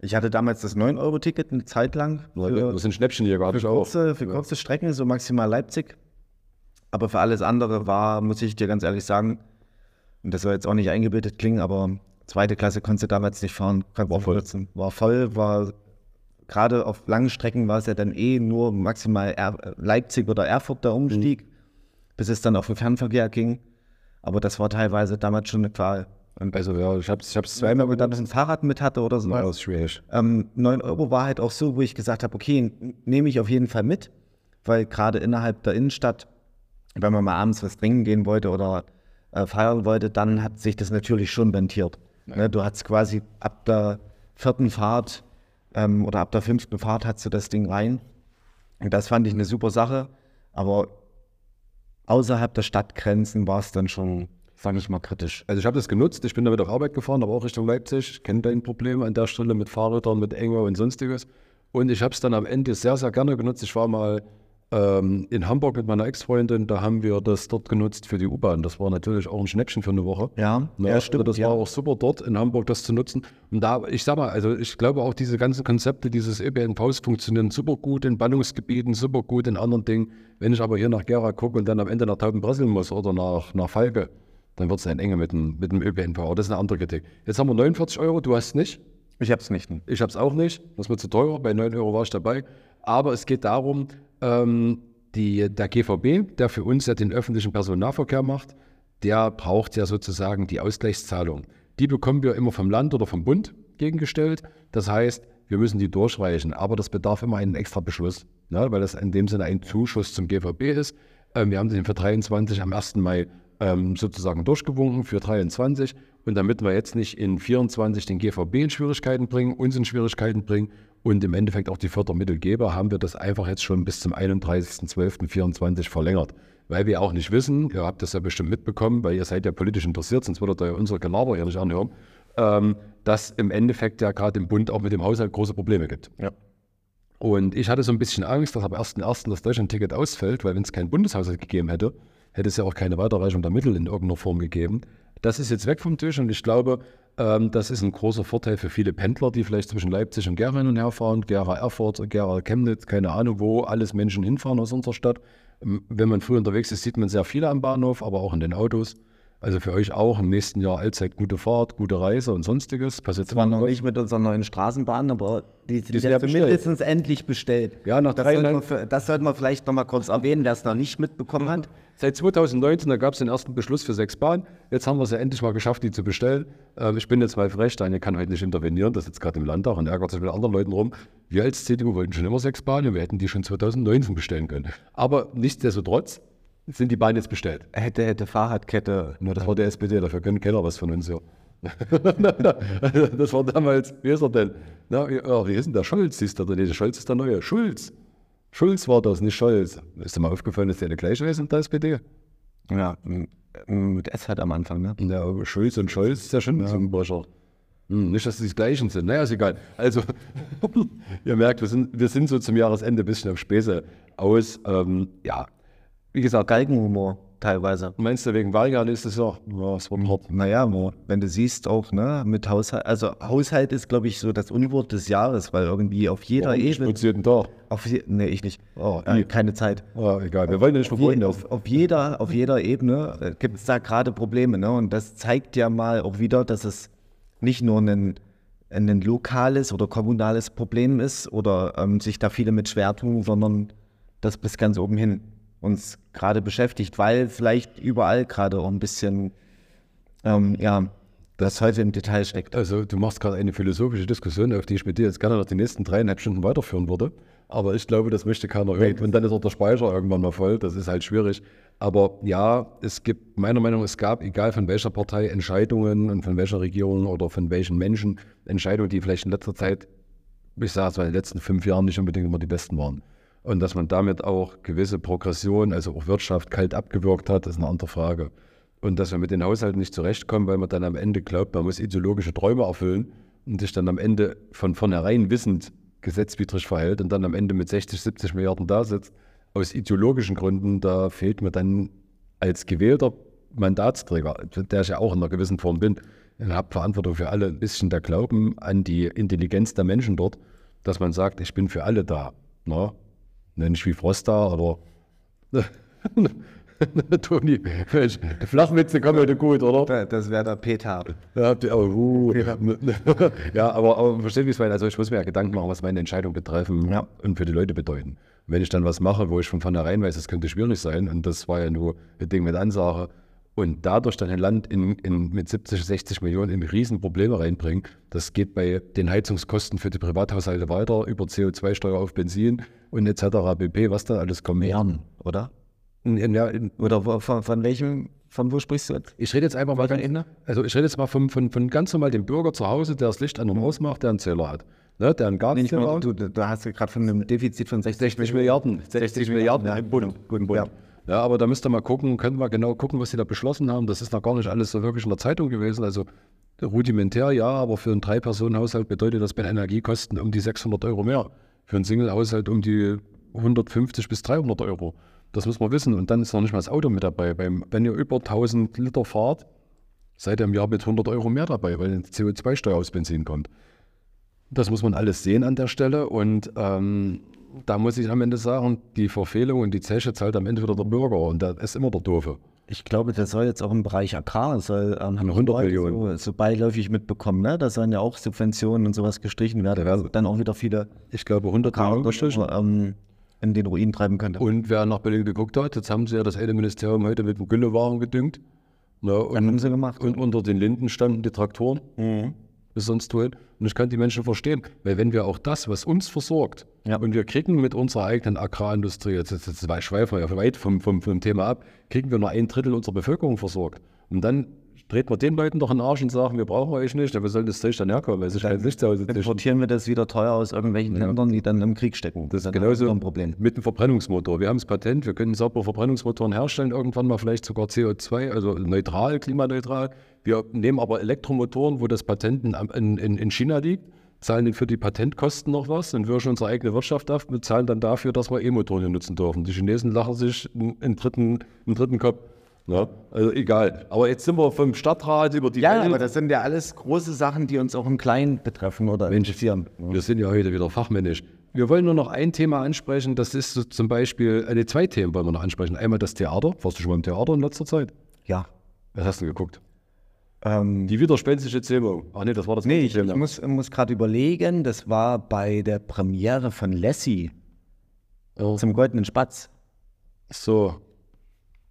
Ich hatte damals das 9-Euro-Ticket eine Zeit lang. Für, Das sind Schnäppchenjäger, hatte ich auch. für kurze Strecken, so maximal Leipzig. Aber für alles andere war, muss ich dir ganz ehrlich sagen, und das soll jetzt auch nicht eingebildet klingen, aber zweite Klasse konntest du damals nicht fahren. War voll. War voll, war gerade auf langen Strecken war es ja dann eh nur maximal er, Leipzig oder Erfurt der Umstieg, bis es dann auf den Fernverkehr ging. Aber das war teilweise damals schon eine Qual. Also ja, ich habe es ich hab's wenn zweimal man dann ein Fahrrad mit hatte oder so. Ja, das schwierig. Ähm, 9 Euro war halt auch so, wo ich gesagt habe, okay, nehme ich auf jeden Fall mit, weil gerade innerhalb der Innenstadt, wenn man mal abends was trinken gehen wollte oder äh, feiern wollte, dann hat sich das natürlich schon rentiert. Ne, du hast quasi ab der vierten Fahrt ähm, oder ab der fünften Fahrt hast du das Ding rein. Und das fand ich eine super Sache, aber außerhalb der Stadtgrenzen war es dann schon, sage ich mal, kritisch. Also ich habe das genutzt, ich bin damit auf Arbeit gefahren, aber auch Richtung Leipzig. Ich kenne dein Problem an der Stelle mit Fahrrädern, mit Engo und sonstiges. Und ich habe es dann am Ende sehr, sehr gerne genutzt. Ich war mal ähm, in Hamburg mit meiner Ex-Freundin, da haben wir das dort genutzt für die U-Bahn. Das war natürlich auch ein Schnäppchen für eine Woche. Ja, Ne, ja, also stimmt, Das ja. war auch super dort in Hamburg, das zu nutzen. Und da, ich sag mal, also ich glaube auch diese ganzen Konzepte dieses ÖPNVs funktionieren super gut in Ballungsgebieten, super gut in anderen Dingen. Wenn ich aber hier nach Gera gucke und dann am Ende nach Taubenbresseln muss oder nach, nach Falke, dann wird es ein Enge mit dem, mit dem ÖPNV. Aber das ist eine andere Kritik. Jetzt haben wir 49 Euro, du hast nicht. Ich habe es nicht. Ich habe es auch nicht. Das ist mir zu teuer. Bei 9 Euro war ich dabei. Aber es geht darum, ähm, die, der GVB, der für uns ja den öffentlichen Personennahverkehr macht, der braucht ja sozusagen die Ausgleichszahlung. Die bekommen wir immer vom Land oder vom Bund gegengestellt. Das heißt, wir müssen die durchreichen, aber das bedarf immer einen extra Beschluss, ne, weil das in dem Sinne ein Zuschuss zum GVB ist. Ähm, wir haben den für 23 am 1. Mai ähm, sozusagen durchgewunken für 23 und damit wir jetzt nicht in 24 den GVB in Schwierigkeiten bringen, uns in Schwierigkeiten bringen und im Endeffekt auch die Fördermittelgeber, haben wir das einfach jetzt schon bis zum 31.12.24 verlängert. Weil wir auch nicht wissen, ihr habt das ja bestimmt mitbekommen, weil ihr seid ja politisch interessiert, sonst würdet ihr ja unsere Gelaber nicht anhören, ähm, dass im Endeffekt ja gerade im Bund auch mit dem Haushalt große Probleme gibt. Ja. Und ich hatte so ein bisschen Angst, dass ab 1.1. das Deutschland-Ticket ausfällt, weil wenn es keinen Bundeshaushalt gegeben hätte, hätte es ja auch keine Weiterreichung der Mittel in irgendeiner Form gegeben. Das ist jetzt weg vom Tisch und ich glaube, das ist ein großer Vorteil für viele Pendler, die vielleicht zwischen Leipzig und Gera hin und her fahren, Gera Erfurt, Gera Chemnitz, keine Ahnung, wo alles Menschen hinfahren aus unserer Stadt. Ähm, wenn man früh unterwegs ist, sieht man sehr viele am Bahnhof, aber auch in den Autos. Also für euch auch im nächsten Jahr allzeit gute Fahrt, gute Reise und sonstiges. Passiert zwar noch nicht mit unserer neuen Straßenbahn, aber die, sind ja mindestens endlich bestellt. Ja, nach das sollten, wir, das sollten wir vielleicht noch mal kurz erwähnen, wer es noch nicht mitbekommen hat. Seit 2019, da gab es den ersten Beschluss für sechs Bahnen. Jetzt haben wir es ja endlich mal geschafft, die zu bestellen. Ähm, ich bin jetzt mal frech, Daniel kann heute nicht intervenieren, das ist jetzt gerade im Landtag und ärgert sich mit anderen Leuten rum. Wir als CDU wollten schon immer sechs Bahnen, wir hätten die schon 2019 bestellen können. Aber nichtsdestotrotz sind die Bahnen jetzt bestellt. Hätte, hätte Fahrradkette. Nur das war der SPD, dafür können keiner was von uns hier. das war damals, wie ist er denn? Na, wie, ja, wie ist denn der Scholz? Ist der, nee, der Scholz ist der neue. Schulz. Schulz war das, nicht Scholz. Ist dir mal aufgefallen, dass der der gleiche ist in der SPD? Ja, mit S halt am Anfang, ne? Ja, aber Schulz und Scholz ist ja schon ein Zungenbrecher. Hm, nicht, dass sie die gleichen sind. Naja, ist egal. Also, ihr merkt, wir sind, wir sind so zum Jahresende ein bisschen auf Späße aus. Ähm, ja, wie gesagt, Galgenhumor teilweise. meinst du, wegen Wahljahr ist es ja, ja, es wird hart. Naja, wenn du siehst auch, ne, mit Haushalt, also Haushalt ist, glaube ich, so das Unwort des Jahres, weil irgendwie auf jeder Warum Ebene, nutzt jeden Tag? auf nee, ich nicht, Oh, äh, keine Zeit. Ja, egal, wir wollen ja nicht Auf, verfolgen. auf, auf, jeder, auf jeder Ebene äh, gibt es da gerade Probleme, ne, und das zeigt ja mal auch wieder, dass es nicht nur ein, ein lokales oder kommunales Problem ist oder ähm, sich da viele mit schwer tun, sondern das bis ganz oben hin uns gerade beschäftigt, weil vielleicht überall gerade auch ein bisschen, ähm, ja, das heute im Detail steckt. Also du machst gerade eine philosophische Diskussion, auf die ich mit dir jetzt gerne noch die nächsten dreieinhalb Stunden weiterführen würde. Aber ich glaube, das möchte keiner hören. Und dann ist auch der Speicher irgendwann mal voll. Das ist halt schwierig. Aber ja, es gibt, meiner Meinung nach, es gab, egal von welcher Partei, Entscheidungen und von welcher Regierung oder von welchen Menschen, Entscheidungen, die vielleicht in letzter Zeit, ich sage es mal, in den letzten fünf Jahren nicht unbedingt immer die besten waren. Und dass man damit auch gewisse Progression, also auch Wirtschaft, kalt abgewürgt hat, ist eine andere Frage. Und dass wir mit den Haushalten nicht zurechtkommen, weil man dann am Ende glaubt, man muss ideologische Träume erfüllen und sich dann am Ende von vornherein wissend gesetzwidrig verhält und dann am Ende mit 60, 70 Milliarden da sitzt, aus ideologischen Gründen, da fehlt mir dann als gewählter Mandatsträger, der ich ja auch in einer gewissen Form bin, und habe Verantwortung für alle, ein bisschen der Glauben an die Intelligenz der Menschen dort, dass man sagt, ich bin für alle da. Ne? Nicht wie Frost da oder Toni, Mensch, Flachwitze kommen heute gut, oder? Da- Das wäre der Peter. Ja, die- oh, uh, ja aber, aber versteht, wie es meine? Also ich muss mir ja Gedanken machen, was meine Entscheidung betreffen Ja. und für die Leute bedeuten. Wenn ich dann was mache, wo ich von vornherein weiß, es könnte schwierig sein, und das war ja nur ein Ding mit Ansage, und dadurch dann ein Land in, in, mit 70, 60 Millionen in Riesenprobleme reinbringen, das geht bei den Heizungskosten für die Privathaushalte weiter, über CO2-Steuer auf Benzin und etc. pp., was dann alles kommt. Bern, oder? Ja, Oder von, von welchem, von wo sprichst du jetzt? ich rede jetzt einfach mal Ende? also ich rede jetzt mal von, von, von ganz normal dem Bürger zu Hause, der das Licht an und ausmacht, der einen Zähler hat. Ne, der einen Nee, nicht Gartenzähler mal, hat. du, du hast gerade von einem Defizit von 60, 60 Milliarden. 60 Milliarden ja, im Bund. Bund, Bund. Ja. Ja, aber da müsst ihr mal gucken, können wir genau gucken, was sie da beschlossen haben. Das ist noch gar nicht alles so wirklich in der Zeitung gewesen. Also rudimentär ja, aber für einen Drei-Personen-Haushalt bedeutet das bei Energiekosten um die 600 Euro mehr. Für einen Single-Haushalt um die 150 bis 300 Euro. Das muss man wissen. Und dann ist noch nicht mal das Auto mit dabei. Beim, wenn ihr über 1000 Liter fahrt, seid ihr im Jahr mit 100 Euro mehr dabei, weil eine CO2-Steuer aus Benzin kommt. Das muss man alles sehen an der Stelle. Und ähm, da muss ich am Ende sagen, die Verfehlung und die Zeche zahlt am Ende wieder der Bürger. Und der ist immer der Doofe. Ich glaube, das soll jetzt auch im Bereich Agrar, soll ähm, haben 100 Leute Millionen. So, so beiläufig mitbekommen, ne? Da sollen ja auch Subventionen und sowas gestrichen werden. Da Also dann auch wieder viele Ich glaube, 100 Millionen ähm, in den Ruin treiben könnte. Und wer nach Berlin geguckt hat, jetzt haben sie ja das eine Ministerium heute mit dem Güllewaren gedüngt. Ne, und, haben sie gemacht. Und unter den Linden standen die Traktoren, bis sonst wohin. Und ich kann die Menschen verstehen, weil wenn wir auch das, was uns versorgt, Ja. und wir kriegen mit unserer eigenen Agrarindustrie, jetzt, jetzt, jetzt schweifen wir ja weit vom, vom, vom Thema ab, kriegen wir nur ein Drittel unserer Bevölkerung versorgt. Und dann dreht man den Leuten doch den Arsch und sagen, wir brauchen euch nicht, ja, wir sollen das Zeug dann herkommen, weil es ist kein Licht zu Hause. Importieren wir das wieder teuer aus irgendwelchen Ländern, die dann im Krieg stecken. Das ist genauso ein Problem. mit dem Verbrennungsmotor. Wir haben das Patent, wir können saubere Verbrennungsmotoren herstellen, irgendwann mal vielleicht sogar CO2, also neutral, klimaneutral. Wir nehmen aber Elektromotoren, wo das Patent in, in, in in China liegt, zahlen für die Patentkosten noch was, dann wirschen unsere eigene Wirtschaft ab, bezahlen dann dafür, dass wir E-Motoren hier nutzen dürfen. Die Chinesen lachen sich einen dritten, einen dritten Kopf. Ja, also egal. Aber jetzt sind wir vom Stadtrat über die Ja, Welt. aber das sind ja alles große Sachen, die uns auch im Kleinen betreffen oder interessieren. Wir sind ja heute wieder fachmännisch. Wir wollen nur noch ein Thema ansprechen, das ist so zum Beispiel, eine zwei Themen wollen wir noch ansprechen. Einmal das Theater. Warst du schon mal im Theater in letzter Zeit? Ja. Was hast du geguckt? Ähm, Die widerspenstische Zähmung. Ach nee, das war das nee, ich, Thema. ich muss, muss gerade überlegen, das war bei der Premiere von Lassie Ja. zum Goldenen Spatz. So,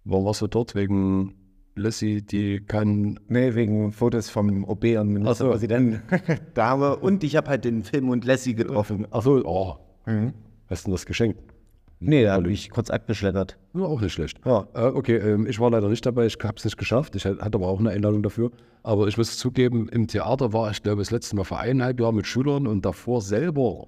warum warst du dort? Wegen Lassie, die kann... Nee, wegen Fotos vom OB und Ministerpräsidenten. da haben wir, und ich habe halt den Film und Lassie getroffen. Ach so, oh. Hast du denn das geschenkt? Nee, da habe ich kurz abgeschleppert. Ja, auch nicht schlecht. Ja. Äh, okay, ähm, ich war leider nicht dabei, ich habe es nicht geschafft. Ich hatte aber auch eine Einladung dafür. Aber ich muss zugeben, im Theater war ich, glaube ich, das letzte Mal vor eineinhalb Jahren mit Schülern und davor selber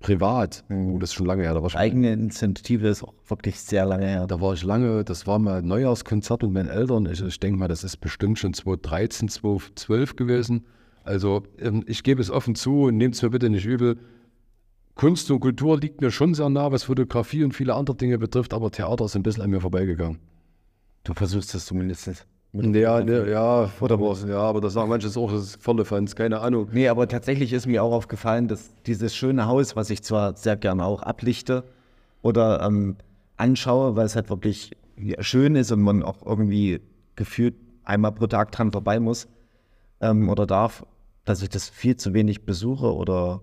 privat. Oh, das ist schon lange her. Da war ich, Eigene Initiative ist auch wirklich sehr lange her. da war ich lange, das war mal ein Neujahrskonzert mit meinen Eltern. Ich, ich denke mal, das ist bestimmt schon 2013, 2012 gewesen. Also ähm, ich gebe es offen zu und nehmt es mir bitte nicht übel. Kunst und Kultur liegt mir schon sehr nah, was Fotografie und viele andere Dinge betrifft, aber Theater ist ein bisschen an mir vorbeigegangen. Du versuchst das zumindest. Ja, ne, ja, was, ja, aber das sagen manche auch, das ist volle Fans, keine Ahnung. Nee, aber tatsächlich ist mir auch aufgefallen, dass dieses schöne Haus, was ich zwar sehr gerne auch ablichte oder ähm, anschaue, weil es halt wirklich schön ist und man auch irgendwie gefühlt einmal pro Tag dran vorbei muss ähm, oder darf, dass ich das viel zu wenig besuche oder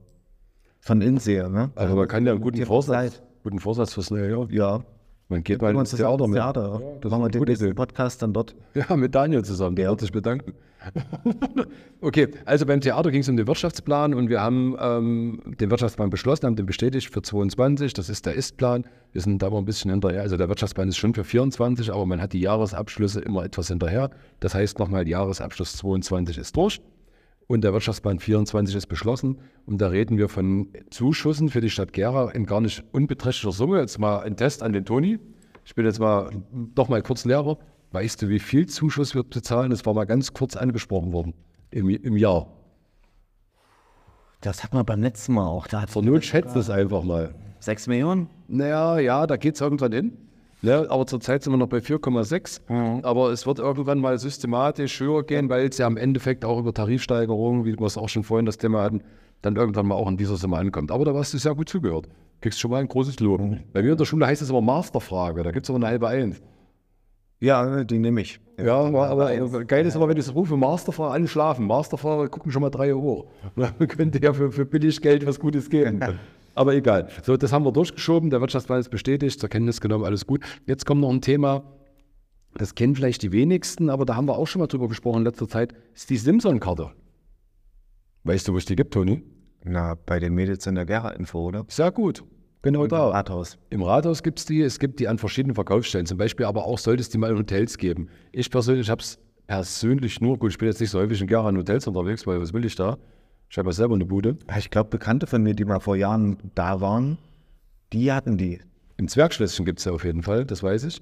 von innen sehe. Ne? Also man kann ja einen guten Vorsatz, guten Vorsatz fürs neue Jahr. Ja. Man geht mal ins uns das Theater. Theater. Ja, Ja, das machen wir den nächsten. Podcast dann dort. Ja, mit Daniel zusammen, der wird sich bedanken. okay, also beim Theater ging es um den Wirtschaftsplan und wir haben ähm, den Wirtschaftsplan beschlossen, haben den bestätigt für 22, das ist der Ist-Plan. Wir sind da aber ein bisschen hinterher, also der Wirtschaftsplan ist schon für 24, aber man hat die Jahresabschlüsse immer etwas hinterher. Das heißt nochmal, Jahresabschluss 22 ist durch und der Wirtschaftsplan 24 ist beschlossen. Und da reden wir von Zuschüssen für die Stadt Gera in gar nicht unbeträchtlicher Summe. Jetzt mal ein Test an den Toni. Ich bin jetzt mal doch mal kurz Lehrer. Weißt du, wie viel Zuschuss wir bezahlen? Das war mal ganz kurz angesprochen worden im, im Jahr. Das hat man beim letzten Mal auch. Da Zur Not schätzt es einfach mal. sechs Millionen. Naja, ja, da geht es irgendwann hin. Ne, aber zurzeit sind wir noch bei 4,6. Aber es wird irgendwann mal systematisch höher gehen, weil es ja im Endeffekt auch über Tarifsteigerungen, wie wir es auch schon vorhin das Thema hatten, dann irgendwann mal auch in dieser Summe ankommt. Aber da hast du sehr gut zugehört. Kriegst schon mal ein großes Lob. Bei mir in der Schule heißt es immer Masterfrage, da gibt es aber eine halbe Eins. Ja, die nehme ich. Ja, aber, geil ist aber, wenn ich das rufe, Masterfahrer, alle schlafen. Masterfahrer gucken schon mal drei Uhr. Dann könnte ja für, für billig Geld was Gutes geben. Aber egal. So, das haben wir durchgeschoben. Der Wirtschaftsplan ist bestätigt, zur Kenntnis genommen, alles gut. Jetzt kommt noch ein Thema, das kennen vielleicht die wenigsten, aber da haben wir auch schon mal drüber gesprochen in letzter Zeit, ist die Simson-Karte. Weißt du, wo es die gibt, Toni? Na, bei den Mädels in der Gera-Info, oder? Sehr gut. Genau da. Rathaus. Im Rathaus gibt es die, es gibt die an verschiedenen Verkaufsstellen. Zum Beispiel aber auch sollte es die mal in Hotels geben. Ich persönlich habe es persönlich nur, gut, ich bin jetzt nicht so häufig in Gera in Hotels unterwegs, weil was will ich da? Ich habe ja selber eine Bude. Ich glaube, Bekannte von mir, die mal vor Jahren da waren, die hatten die. Im Zwergschlösschen gibt es ja auf jeden Fall, das weiß ich.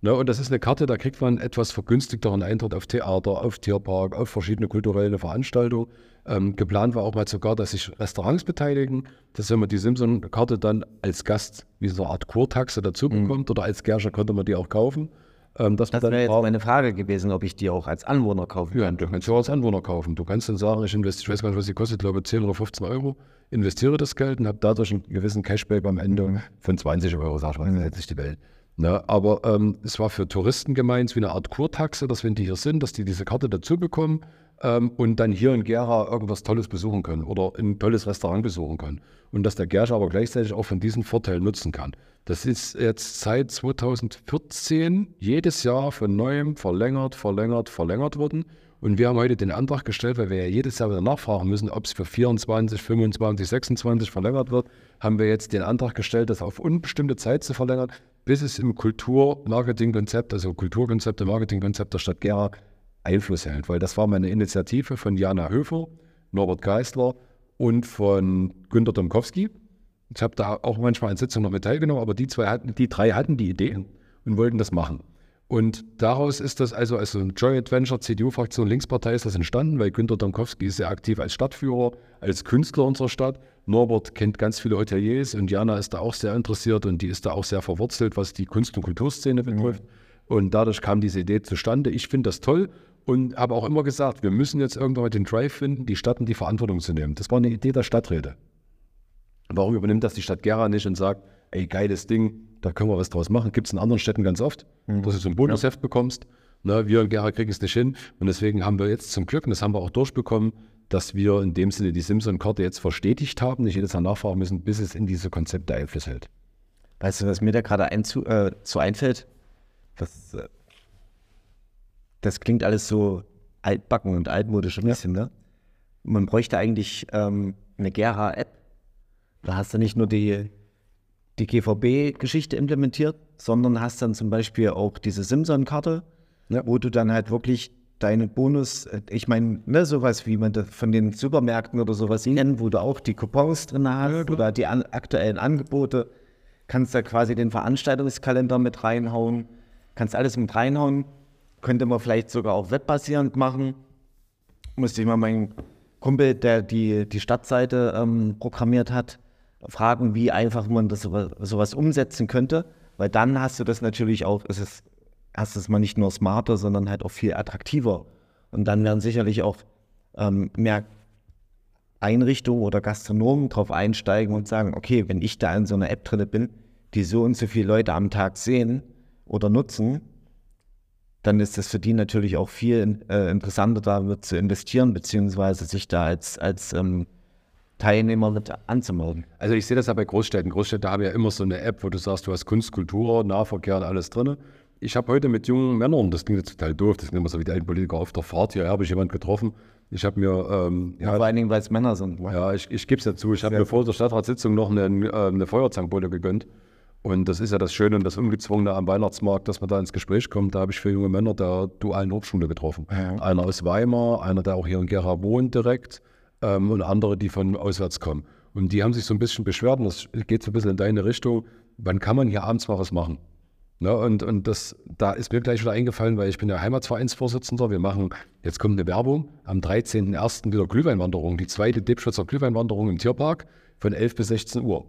Ne, und das ist eine Karte, da kriegt man etwas vergünstigteren Eintritt auf Theater, auf Tierpark, auf verschiedene kulturelle Veranstaltungen. Ähm, geplant war auch mal sogar, dass sich Restaurants beteiligen, dass wenn man die Simson-Karte dann als Gast wie so eine Art Kurtaxe dazu bekommt oder als Gerscher konnte man die auch kaufen. Ähm, Das dann wäre jetzt meine Frage gewesen, ob ich die auch als Anwohner kaufen ja, du kannst ja als Anwohner kaufen. Du kannst dann sagen, ich investiere, ich weiß gar nicht, was die kostet, glaube 10 oder 15 Euro, investiere das Geld und habe dadurch einen gewissen Cashback am Ende von 20 Euro, sag ich mal, das ist jetzt die Welt. Ne, aber ähm, es war für Touristen gemeint, wie eine Art Kurtaxe, dass wenn die hier sind, dass die diese Karte dazu bekommen. Ähm, und dann hier in Gera irgendwas Tolles besuchen können oder ein tolles Restaurant besuchen können. Und dass der Gersche aber gleichzeitig auch von diesen Vorteilen nutzen kann. Das ist jetzt seit 2014 jedes Jahr von neuem verlängert, verlängert, verlängert worden. Und wir haben heute den Antrag gestellt, weil wir ja jedes Jahr wieder nachfragen müssen, ob es für 24, 25, 26 verlängert wird, haben wir jetzt den Antrag gestellt, das auf unbestimmte Zeit zu verlängern, bis es im Kultur-Marketing-Konzept, also Kulturkonzept und Marketingkonzept der Stadt Gera Einfluss hält. Weil das war meine Initiative von Jana Höfer, Norbert Geisler und von Günter Domkowski. Ich habe da auch manchmal an Sitzungen noch mit teilgenommen, aber die zwei hatten, die drei hatten die Idee und wollten das machen. Und daraus ist das also, also Joy Adventure, CDU-Fraktion, Linkspartei ist das entstanden, weil Günter Domkowski ist sehr aktiv als Stadtführer, als Künstler unserer Stadt. Norbert kennt ganz viele Hoteliers und Jana ist da auch sehr interessiert und die ist da auch sehr verwurzelt, was die Kunst- und Kulturszene betrifft. Mhm. Und dadurch kam diese Idee zustande. Ich finde das toll und habe auch immer gesagt, wir müssen jetzt irgendwann mal den Drive finden, die Stadt in die Verantwortung zu nehmen. Das war eine Idee der Stadträte. Warum übernimmt das die Stadt Gera nicht und sagt, ey, geiles Ding, da können wir was draus machen. Gibt es in anderen Städten ganz oft, mhm. dass du so ein Bonusheft ja. bekommst. Ne, wir in Gera kriegen es nicht hin. Und deswegen haben wir jetzt zum Glück, und das haben wir auch durchbekommen, dass wir in dem Sinne die Simpson-Karte jetzt verstetigt haben, nicht jedes Jahr nachfragen müssen, bis es in diese Konzepte Einfluss hält. Weißt du, was mir da gerade ein, äh, so einfällt? Was, äh, das klingt alles so altbacken und altmodisch ein bisschen, ja. ne? Man bräuchte eigentlich ähm, eine Gera-App. Da hast du nicht nur die, die GVB-Geschichte implementiert, sondern hast dann zum Beispiel auch diese Simson-Karte, ja. wo du dann halt wirklich deine Bonus, äh, ich meine, ne, sowas wie man das von den Supermärkten oder sowas kennt, wo du auch die Coupons drin hast ja, oder die an, aktuellen Angebote, kannst da quasi den Veranstaltungskalender mit reinhauen, kannst alles mit reinhauen, könnte man vielleicht sogar auch webbasierend machen. Musste ich mal meinen Kumpel, der die, die Stadtseite ähm, programmiert hat, fragen, wie einfach man das sowas, sowas umsetzen könnte, weil dann hast du das natürlich auch, es ist, hast es mal nicht nur smarter, sondern halt auch viel attraktiver. Und dann werden sicherlich auch ähm, mehr Einrichtungen oder Gastronomen drauf einsteigen und sagen, okay, wenn ich da in so einer App drin bin, die so und so viele Leute am Tag sehen oder nutzen, dann ist es für die natürlich auch viel äh, interessanter, da zu investieren, beziehungsweise sich da als, als ähm, Teilnehmer mit anzumelden. Also ich sehe das ja bei Großstädten. Großstädte haben ja immer so eine App, wo du sagst, du hast Kunst, Kultur, Nahverkehr und alles drin. Ich habe heute mit jungen Männern, das klingt jetzt total doof, das klingt immer so wie die alten Politiker auf der Fahrt, hier habe ich jemanden getroffen. Ich habe mir... Ähm, ja, vor allen Dingen, weil es Männer sind. Ja, ich, ich gebe es ja zu. Ich habe mir vor der Stadtratssitzung noch eine, äh, eine Feuerzankbote gegönnt. Und das ist ja das Schöne und das Ungezwungene am Weihnachtsmarkt, dass man da ins Gespräch kommt. Da habe ich für junge Männer der dualen Hochschule getroffen. Ja. Einer aus Weimar, einer, der auch hier in Gera wohnt direkt ähm, und andere, die von auswärts kommen. Und die haben sich so ein bisschen beschwert, und das geht so ein bisschen in deine Richtung, wann kann man hier abends mal was machen? Ne, und und das, da ist mir gleich wieder eingefallen, weil ich bin ja Heimatvereinsvorsitzender. Wir machen, jetzt kommt eine Werbung, am 13.01. wieder Glühweinwanderung, die zweite Dipschützer Glühweinwanderung im Tierpark von 11 bis 16 Uhr.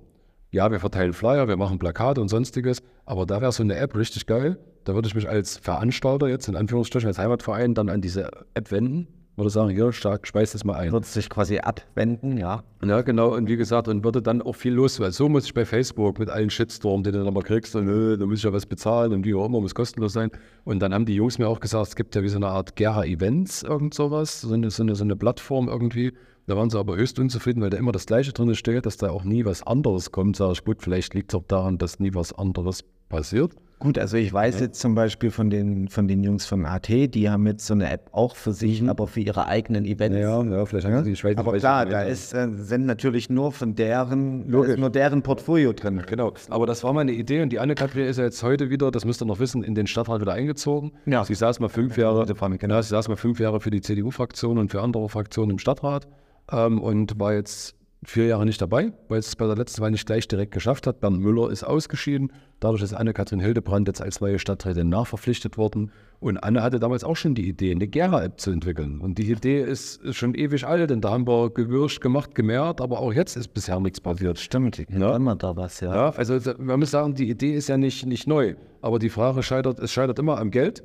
Ja, wir verteilen Flyer, wir machen Plakate und sonstiges, aber da wäre so eine App richtig geil. Da würde ich mich als Veranstalter jetzt in Anführungsstrichen, als Heimatverein dann an diese App wenden würde sagen, hier, speist das mal ein. Würde sich quasi abwenden, ja. Ja, genau. Und wie gesagt, und würde dann auch viel los, weil so muss ich bei Facebook mit allen Shitstorm, den du dann mal kriegst, und äh, da muss ich ja was bezahlen und wie auch immer, muss kostenlos sein. Und dann haben die Jungs mir auch gesagt, es gibt ja wie so eine Art Gera-Events, irgend sowas, so eine, so, eine, so eine Plattform irgendwie. Da waren sie aber höchst unzufrieden, weil da immer das Gleiche drin steht, dass da auch nie was anderes kommt. Sag ich, gut, vielleicht liegt es auch daran, dass nie was anderes passiert. Gut, also ich weiß ja. jetzt zum Beispiel von den, von den Jungs von AT, die haben jetzt so eine App auch für sich, mhm. aber für ihre eigenen Events. Ja, ja vielleicht haben sie die Schweiz Aber klar, da ist, äh, sind natürlich nur von deren, nur deren Portfolio drin. Genau, aber das war meine Idee und die Anne-Kathrin ist ja jetzt heute wieder, das müsst ihr noch wissen, in den Stadtrat wieder eingezogen. Ja. Sie saß mal fünf Jahre, genau, sie saß mal fünf Jahre für die CDU-Fraktion und für andere Fraktionen im Stadtrat ähm, und war jetzt vier Jahre nicht dabei, weil es bei der letzten Wahl nicht gleich direkt geschafft hat. Bernd Müller ist ausgeschieden. Dadurch ist Anne-Kathrin Hildebrand jetzt als neue Stadträtin nachverpflichtet worden. Und Anne hatte damals auch schon die Idee, eine Gera-App zu entwickeln. Und die Idee ist schon ewig alt, denn da haben wir gewürscht, gemacht, gemehrt, aber auch jetzt ist bisher nichts passiert. Stimmt, ja. kann man da was, ja. ja. Also man muss sagen, die Idee ist ja nicht, nicht neu. Aber die Frage scheitert, es scheitert immer am Geld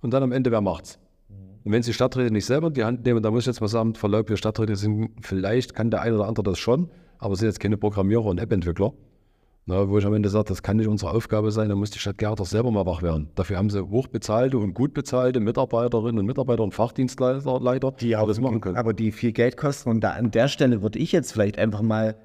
und dann am Ende, wer macht's? Und wenn sie Stadträte nicht selber in die Hand nehmen, da muss ich jetzt mal sagen, Verlaub, wir Stadträte sind, vielleicht kann der eine oder andere das schon, aber sind jetzt keine Programmierer und App-Entwickler. Wo ich am Ende sage, das kann nicht unsere Aufgabe sein, da muss die Stadt Gerd doch selber mal wach werden. Dafür haben sie hochbezahlte und gut bezahlte Mitarbeiterinnen und Mitarbeiter und Fachdienstleiter, Leiter, die auch das machen können. Aber die viel Geld kosten. Und da an der Stelle würde ich jetzt vielleicht einfach mal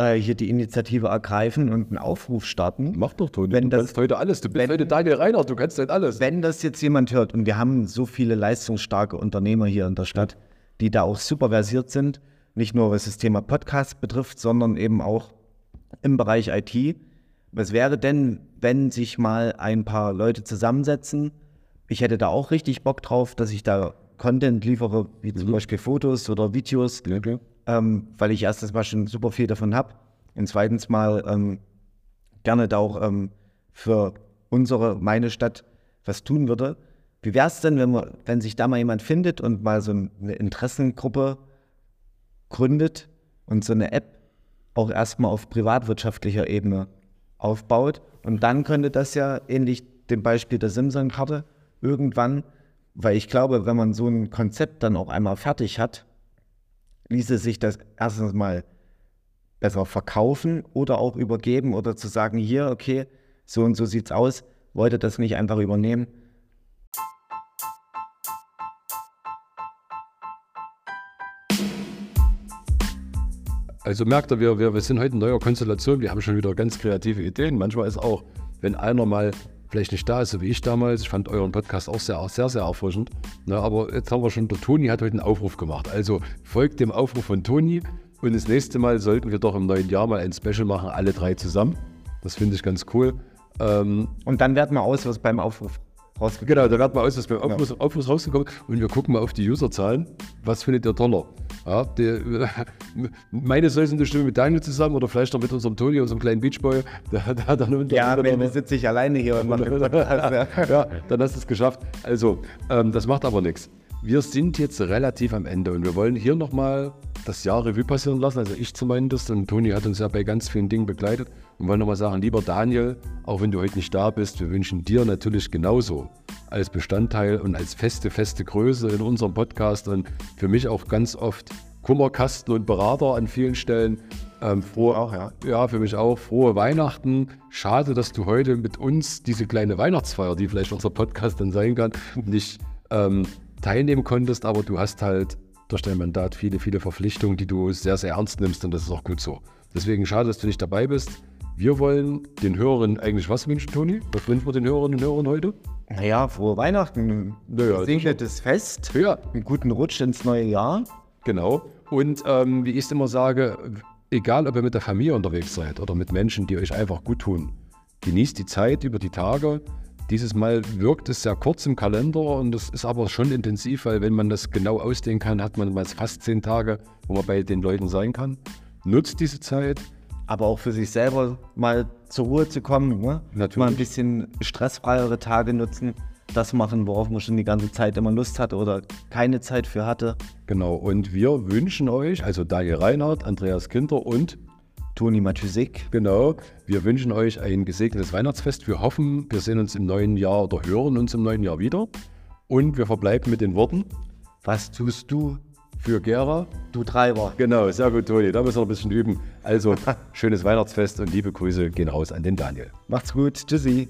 äh, hier die Initiative ergreifen und einen Aufruf starten. Mach doch, Toni. Wenn du das- kannst heute alles. Du bist wenn- heute Daniel Reinhardt, du kannst heute alles. Wenn das jetzt jemand hört, und wir haben so viele leistungsstarke Unternehmer hier in der Stadt, die da auch super versiert sind, nicht nur was das Thema Podcast betrifft, sondern eben auch im Bereich IT. Was wäre denn, wenn sich mal ein paar Leute zusammensetzen? Ich hätte da auch richtig Bock drauf, dass ich da Content liefere, wie zum Beispiel Fotos oder Videos, Ja, klar. Ähm, weil ich erstens mal schon super viel davon habe und zweitens mal ähm, gerne da auch ähm, für unsere, meine Stadt was tun würde. Wie wäre es denn, wenn, wir, wenn sich da mal jemand findet und mal so eine Interessengruppe gründet und so eine App auch erstmal auf privatwirtschaftlicher Ebene aufbaut? Und dann könnte das ja ähnlich dem Beispiel der Simson-Karte irgendwann, weil ich glaube, wenn man so ein Konzept dann auch einmal fertig hat, ließe sich das erstens mal besser verkaufen oder auch übergeben oder zu sagen, hier, okay, so und so sieht's aus, wollte das nicht einfach übernehmen. Also merkt ihr, wir, wir, wir sind heute in neuer Konstellation, wir haben schon wieder ganz kreative Ideen. Manchmal ist auch, wenn einer mal vielleicht nicht da ist, so wie ich damals, ich fand euren Podcast auch sehr, sehr, sehr erfrischend. Ne, aber jetzt haben wir schon, der Toni hat heute einen Aufruf gemacht. Also folgt dem Aufruf von Toni und das nächste Mal sollten wir doch im neuen Jahr mal ein Special machen, alle drei zusammen. Das finde ich ganz cool. Ähm, Und dann werten wir aus, was beim Aufruf rausgekommen Genau, da wird mal aus, dass beim Aufruf, Aufruf rausgekommen und wir gucken mal auf die Userzahlen. Was findet ihr toller? Ja, die, meine säusende Stimme mit Daniel zusammen oder vielleicht noch mit unserem Toni, unserem kleinen Beachboy. Der hat dann Ja, anderem- Ende sitze ich alleine hier und mache ja. ja, dann hast du es geschafft. Also, ähm, das macht aber nichts. Wir sind jetzt relativ am Ende und wir wollen hier nochmal das Jahr Revue passieren lassen. Also ich zumindest und Toni hat uns ja bei ganz vielen Dingen begleitet und wollen nochmal sagen, lieber Daniel, auch wenn du heute nicht da bist, wir wünschen dir natürlich genauso als Bestandteil und als feste, feste Größe in unserem Podcast und für mich auch ganz oft Kummerkasten und Berater an vielen Stellen. Ähm, frohe, Auch, ja. ja, für mich auch. Frohe Weihnachten. Schade, dass du heute mit uns diese kleine Weihnachtsfeier, die vielleicht unser Podcast dann sein kann, nicht ähm, teilnehmen konntest, aber du hast halt durch dein Mandat viele, viele Verpflichtungen, die du sehr, sehr ernst nimmst und das ist auch gut so. Deswegen schade, dass du nicht dabei bist. Wir wollen den Hörerinnen eigentlich was wünschen, Toni? Was wünschen wir den Hörerinnen und Hörern heute? Naja, frohe Weihnachten, Naja, ein gesegnetes Fest, Ja, einen guten Rutsch ins neue Jahr. Genau. Und ähm, wie ich es immer sage, egal ob ihr mit der Familie unterwegs seid oder mit Menschen, die euch einfach gut tun, genießt die Zeit über die Tage. Dieses Mal wirkt es sehr kurz im Kalender und es ist aber schon intensiv, weil wenn man das genau ausdehnen kann, hat man mal fast zehn Tage, wo man bei den Leuten sein kann. Nutzt diese Zeit. aber auch für sich selber mal zur Ruhe zu kommen. Ne? Natürlich. Mal ein bisschen stressfreiere Tage nutzen, das machen, worauf man schon die ganze Zeit immer Lust hatte oder keine Zeit für hatte. Genau. Und wir wünschen euch, also Daniel Reinhardt, Andreas Kinder und Toni Matysik, Genau, wir wünschen euch ein gesegnetes Weihnachtsfest. Wir hoffen, wir sehen uns im neuen Jahr oder hören uns im neuen Jahr wieder. Und wir verbleiben mit den Worten was tust du, für Gera. du Treiber? Genau, sehr gut, Toni. Da müssen wir ein bisschen üben. Also, schönes Weihnachtsfest und liebe Grüße gehen raus an den Daniel. Macht's gut, tschüssi.